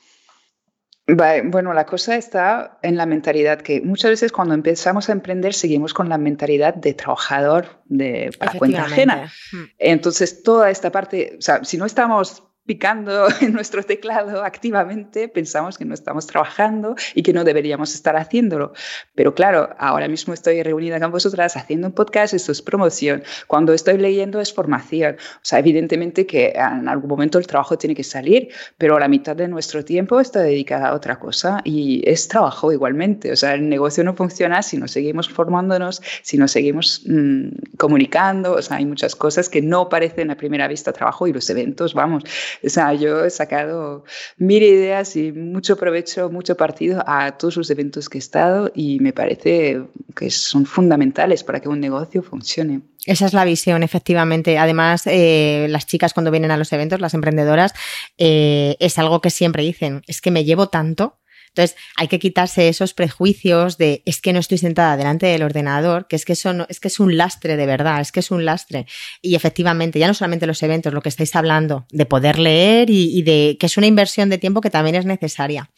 Bueno, la cosa está en la mentalidad que muchas veces cuando empezamos a emprender seguimos con la mentalidad de trabajador de para cuenta ajena. Hmm. Entonces, toda esta parte, o sea, si no estamos picando [LAUGHS] en nuestro teclado activamente, pensamos que no estamos trabajando y que no deberíamos estar haciéndolo. Pero claro, ahora mismo estoy reunida con vosotras haciendo un podcast, esto es promoción. Cuando estoy leyendo es formación. O sea, evidentemente que en algún momento el trabajo tiene que salir, pero la mitad de nuestro tiempo está dedicada a otra cosa y es trabajo igualmente. O sea, el negocio no funciona si no seguimos formándonos, si no seguimos mmm, comunicando. O sea, hay muchas cosas que no parecen a primera vista trabajo y los eventos, vamos, [LAUGHS] o sea, yo he sacado mil ideas y mucho provecho, mucho partido a todos los eventos que he estado y me parece que son fundamentales para que un negocio funcione. Esa es la visión, efectivamente. Además, eh, las chicas cuando vienen a los eventos, las emprendedoras, eh, es algo que siempre dicen, es que me llevo tanto entonces, hay que quitarse esos prejuicios de es que no estoy sentada delante del ordenador, que es que eso no, es que es un lastre de verdad, es que es un lastre. Y efectivamente, ya no solamente los eventos, lo que estáis hablando, de poder leer y, de que es una inversión de tiempo que también es necesaria.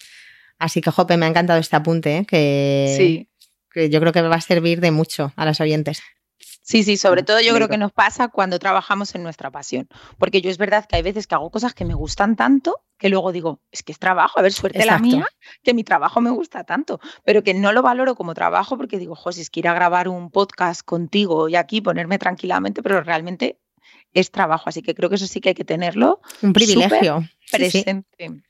Así que, Jope, me ha encantado este apunte, ¿eh? que, sí. que yo creo que me va a servir de mucho a las oyentes. Sí, sí, sobre todo yo creo que nos pasa cuando trabajamos en nuestra pasión, porque yo es verdad que hay veces que hago cosas que me gustan tanto que luego digo, es que es trabajo, a ver, suerte la mía, que mi trabajo me gusta tanto, pero que no lo valoro como trabajo porque digo, José, es que ir a grabar un podcast contigo y aquí ponerme tranquilamente, pero realmente es trabajo, así que creo que eso sí que hay que tenerlo. Un privilegio. Presente.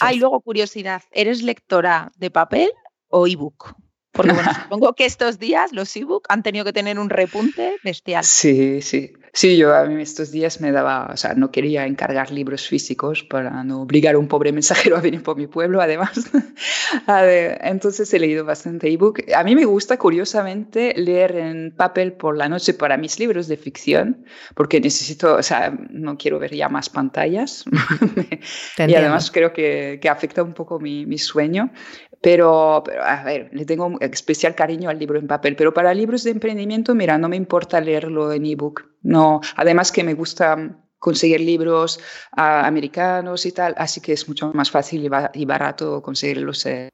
Hay luego curiosidad, ¿eres lectora de papel o ebook? Porque bueno, [LAUGHS] supongo que estos días los ebook han tenido que tener un repunte bestial. Sí, sí. Sí, yo a mí estos días me daba, o sea, no quería encargar libros físicos para no obligar a un pobre mensajero a venir por mi pueblo, además. [LAUGHS] Entonces he leído bastante ebook. A mí me gusta, curiosamente, leer en papel por la noche para mis libros de ficción, porque necesito, o sea, no quiero ver ya más pantallas. [LAUGHS] y además creo que, que, afecta un poco mi, mi sueño. Pero, pero, a ver, le tengo especial cariño al libro en papel, pero para libros de emprendimiento, mira, no me importa leerlo en ebook. No, además que me gusta conseguir libros ah, americanos y tal, así que es mucho más fácil y, barato conseguirlos en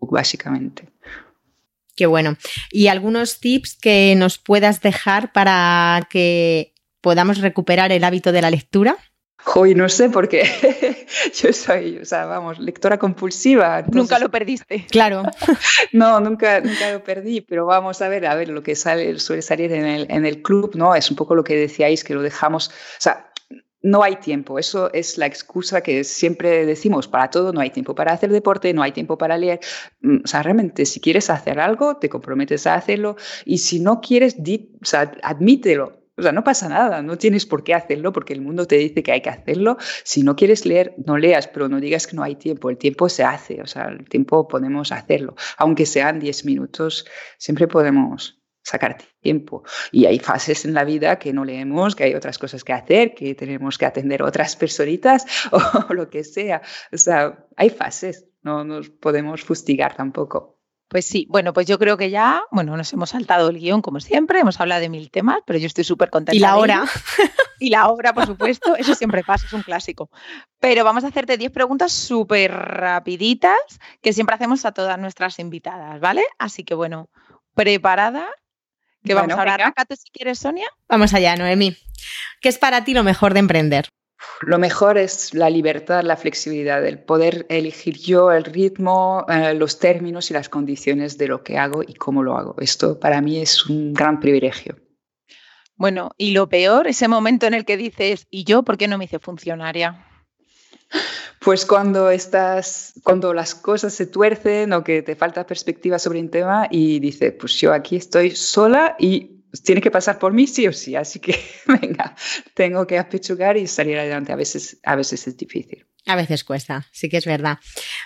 ebook, básicamente. Qué bueno. ¿Y algunos tips que nos puedas dejar para que podamos recuperar el hábito de la lectura? Hoy no sé porque [LAUGHS] yo soy, o sea, vamos, lectora compulsiva. Nunca lo perdiste. Claro. [LAUGHS] no, nunca, nunca lo perdí, pero vamos a ver, a ver, lo que sale, suele salir en el, en el club, ¿no? Es un poco lo que decíais, que lo dejamos, o sea, no hay tiempo, eso es la excusa que siempre decimos, para todo no hay tiempo para hacer deporte, no hay tiempo para leer. Mm, o sea, realmente si quieres hacer algo, te comprometes a hacerlo y si no quieres, o sea, admítelo, o sea, no pasa nada, no tienes por qué hacerlo porque el mundo te dice que hay que hacerlo. Si no quieres leer, no leas, pero no digas que no hay tiempo. El tiempo se hace, o sea, el tiempo podemos hacerlo. Aunque sean 10 minutos, siempre podemos sacar tiempo. Y hay fases en la vida que no leemos, que hay otras cosas que hacer, que tenemos que atender otras personitas [LAUGHS] o lo que sea. O sea, hay fases, no nos podemos fustigar tampoco. Pues sí, bueno, pues yo creo que ya, bueno, nos hemos saltado el guion como siempre, hemos hablado de mil temas, pero yo estoy súper contenta. Y la hora. y la hora, por supuesto, eso siempre pasa, es un clásico. Pero vamos a hacerte 10 preguntas súper rapiditas que siempre hacemos a todas nuestras invitadas, ¿vale? Así que bueno, preparada, que vamos a hablar. si quieres, Sonia. Vamos allá, Noemi. ¿Qué es para ti lo mejor de emprender? Lo mejor es la libertad, la flexibilidad, el poder elegir yo el ritmo, eh, los términos y las condiciones de lo que hago y cómo lo hago. Esto para mí es un gran privilegio. Bueno, y lo peor, ese momento en el que dices, ¿y yo por qué no me hice funcionaria? Pues cuando estás, cuando las cosas se tuercen o que te falta perspectiva sobre un tema y dices, pues yo aquí estoy sola y tiene que pasar por mí sí o sí, así que [LAUGHS] venga, tengo que apechugar y salir adelante. A veces, a veces es difícil. A veces cuesta, sí que es verdad.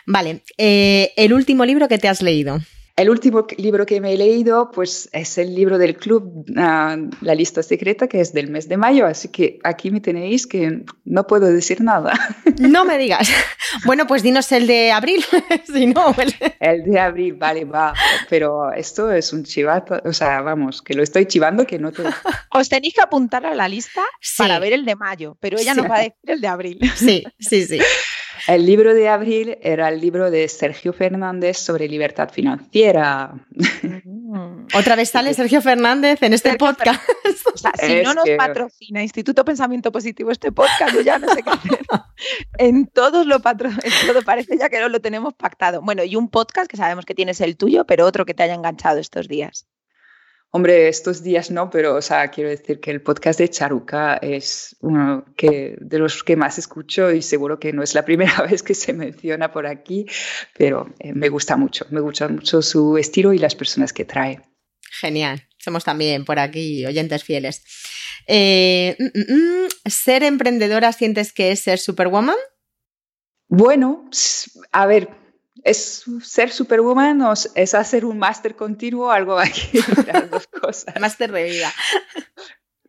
Vale, eh, el último libro que te has leído. El último libro que me he leído pues, es el libro del club, ah, La lista secreta, que es del mes de mayo, así que aquí me tenéis que no puedo decir nada. [LAUGHS] No me digas. Bueno, pues dinos el de abril, [LAUGHS] si no. El... de abril, vale, va. Pero esto es un chivato, o sea, vamos, que lo estoy chivando, que no te... [LAUGHS] Os tenéis que apuntar a la lista para ver el de mayo, pero ella nos va a decir el de abril. Sí, sí, sí. El libro de abril era el libro de Sergio Fernández sobre libertad financiera. Mm. Otra vez sale Sergio Fernández en este podcast. O sea, si no nos patrocina Instituto Pensamiento Positivo este podcast, yo ya no sé qué hacer. [LAUGHS] en todos lo en todo parece ya que no lo tenemos pactado. Bueno, y un podcast que sabemos que tienes el tuyo, pero otro que te haya enganchado estos días. Hombre, estos días no, pero o sea, quiero decir que el podcast de Charuca es uno que, de los que más escucho y seguro que no es la [LAUGHS] primera vez que se menciona por aquí, pero eh, me gusta mucho, me gusta mucho su estilo y las personas que trae. Genial, somos también por aquí oyentes fieles. Eh, mm, mm, mm, ¿Ser emprendedora sientes que es ser superwoman? Bueno, a ver, ¿Es ser superwoman o es hacer un máster continuo? Algo aquí, las dos cosas. [LAUGHS] máster de vida.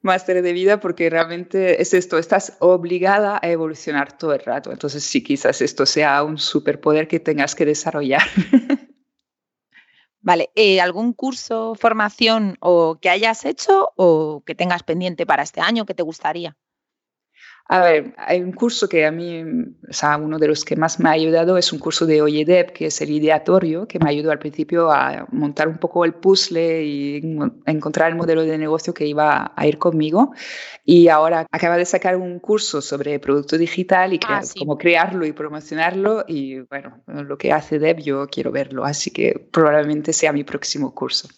máster de vida porque realmente es esto, estás obligada a evolucionar todo el rato. Entonces sí, quizás esto sea un superpoder que tengas que desarrollar. [LAUGHS] Vale, eh, ¿algún curso, formación o que hayas hecho o que tengas pendiente para este año que te gustaría? A ver, hay un curso que a mí, o sea, uno de los que más me ha ayudado es un curso de OYEDEP, que es el ideatorio, que me ayudó al principio a montar un poco el puzzle y encontrar el modelo de negocio que iba a ir conmigo. Y ahora acaba de sacar un curso sobre producto digital y ah, cómo crearlo y promocionarlo. Y bueno, lo que hace Deb, yo quiero verlo, así que probablemente sea mi próximo curso.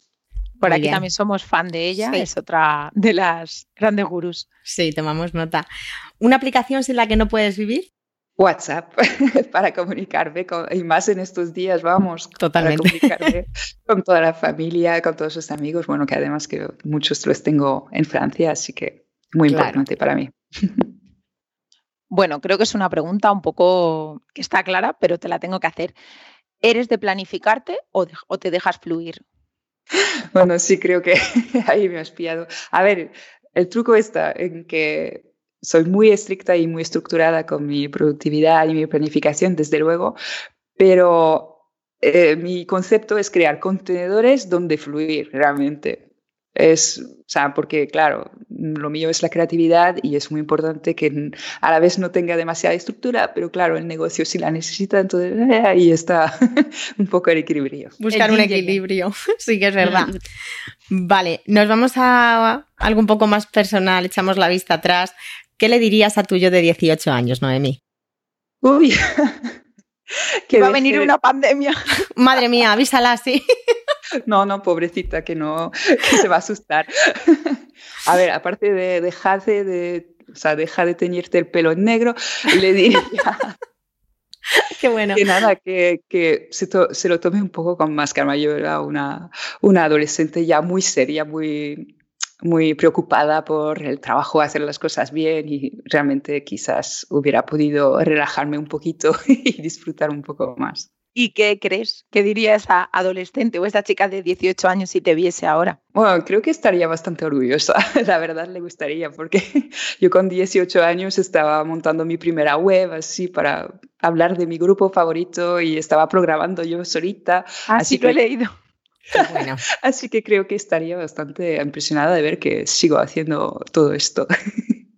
Por aquí también somos fan de ella, es otra de las grandes gurús. Sí, tomamos nota. ¿Una aplicación sin la que no puedes vivir? WhatsApp [LAUGHS] para comunicarme y más en estos días, vamos, Totalmente. Para comunicarme [LAUGHS] con toda la familia, con todos sus amigos, bueno, que además que muchos los tengo en Francia, así que muy importante para mí. Bueno, creo que es una pregunta un poco que está clara, pero te la tengo que hacer. ¿Eres de planificarte o, o te dejas fluir? [LAUGHS] Bueno, sí, creo que [LAUGHS] ahí me has pillado. A ver, el truco está en que soy muy estricta y muy estructurada con mi productividad y mi planificación, desde luego, pero eh, mi concepto es crear contenedores donde fluir realmente. Es, o sea, porque claro, lo mío es la creatividad y es muy importante que a la vez no tenga demasiada estructura, pero claro, el negocio sí la necesita, entonces [LAUGHS] ahí está [LAUGHS] un poco el equilibrio. Buscar un equilibrio, [LAUGHS] sí que es verdad. vale, nos vamos a algo un poco más personal, echamos la vista atrás. ¿Qué le dirías a tuyo de 18 años, Noemi? Uy, que va a venir una pandemia. Madre mía, avísala, sí. [LAUGHS] No, no, pobrecita, que no, que se va a asustar. [LAUGHS] A ver, aparte de dejarse de, o sea, deja de teñirte el pelo en negro, le diría [LAUGHS] Qué bueno. Que nada, que, que se, se, lo tome un poco con más calma. Yo era una, una adolescente ya muy seria, muy, muy preocupada por el trabajo, hacer las cosas bien y realmente quizás hubiera podido relajarme un poquito y disfrutar un poco más. ¿Y qué crees? ¿Qué diría esa adolescente o esa chica de 18 años si te viese ahora? Bueno, creo que estaría bastante orgullosa. [LAUGHS] La verdad le gustaría, porque [LAUGHS] yo con 18 años estaba montando mi primera web así para hablar de mi grupo favorito y estaba programando yo solita. Ah, así que... lo he leído. Bueno. [LAUGHS] Así que creo que estaría bastante impresionada de ver que sigo haciendo todo esto.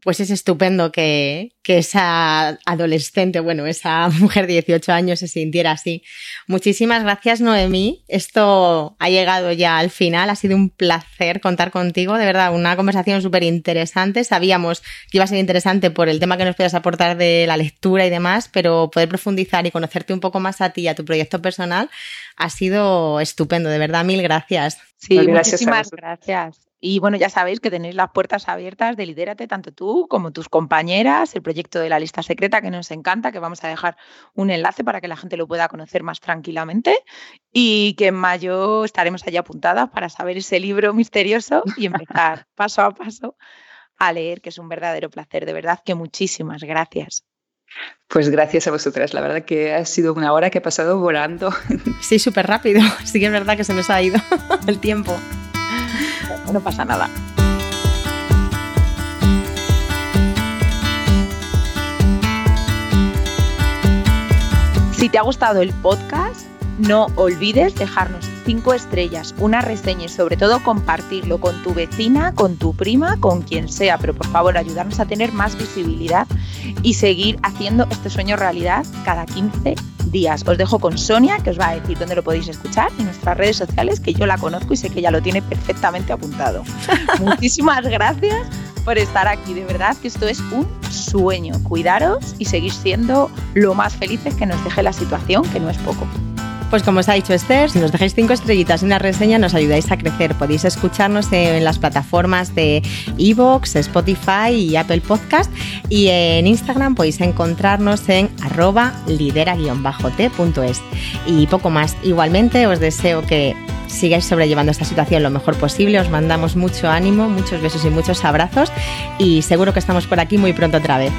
Pues es estupendo que, esa adolescente, bueno, esa [LAUGHS] mujer de 18 años se sintiera así. Muchísimas gracias, Noemí. Esto ha llegado ya al final. Ha sido un placer contar contigo. De verdad, una conversación súper interesante. Sabíamos que iba a ser interesante por el tema que nos podías aportar de la lectura y demás, pero poder profundizar y conocerte un poco más a ti y a tu proyecto personal ha sido estupendo. De verdad, mil gracias. Sí, pues muchísimas gracias. Y bueno, ya sabéis que tenéis las puertas abiertas de Lidérate, tanto tú como tus compañeras, el proyecto de la lista secreta que nos encanta, que vamos a dejar un enlace para que la gente lo pueda conocer más tranquilamente y que en mayo estaremos allí apuntadas para saber ese libro misterioso y empezar [LAUGHS] paso a paso a leer, que es un verdadero placer. De verdad que muchísimas gracias. Pues gracias a vosotras. La verdad que ha sido una hora que ha pasado volando. Sí, súper rápido. [LAUGHS] Sí que es verdad que se nos ha ido [LAUGHS] el tiempo no pasa nada. Si te ha gustado el podcast, no olvides dejarnos cinco estrellas, una reseña y sobre todo compartirlo con tu vecina, con tu prima, con quien sea, pero por favor ayudarnos a tener más visibilidad y seguir haciendo este sueño realidad cada 15 días. Os dejo con Sonia, que os va a decir dónde lo podéis escuchar en nuestras redes sociales, que yo la conozco y sé que ella lo tiene perfectamente apuntado. [LAUGHS] Muchísimas gracias por estar aquí, de verdad que esto es un sueño. Cuidaros y seguir siendo lo más felices que nos deje la situación, que no es poco. Pues como os ha dicho Esther, si nos dejáis cinco estrellitas y una reseña nos ayudáis a crecer. Podéis escucharnos en las plataformas de Evox, Spotify y Apple Podcast y en Instagram podéis encontrarnos en arroba lidera-t.es. Y poco más. Igualmente os deseo que sigáis sobrellevando esta situación lo mejor posible. Os mandamos mucho ánimo, muchos besos y muchos abrazos y seguro que estamos por aquí muy pronto otra vez.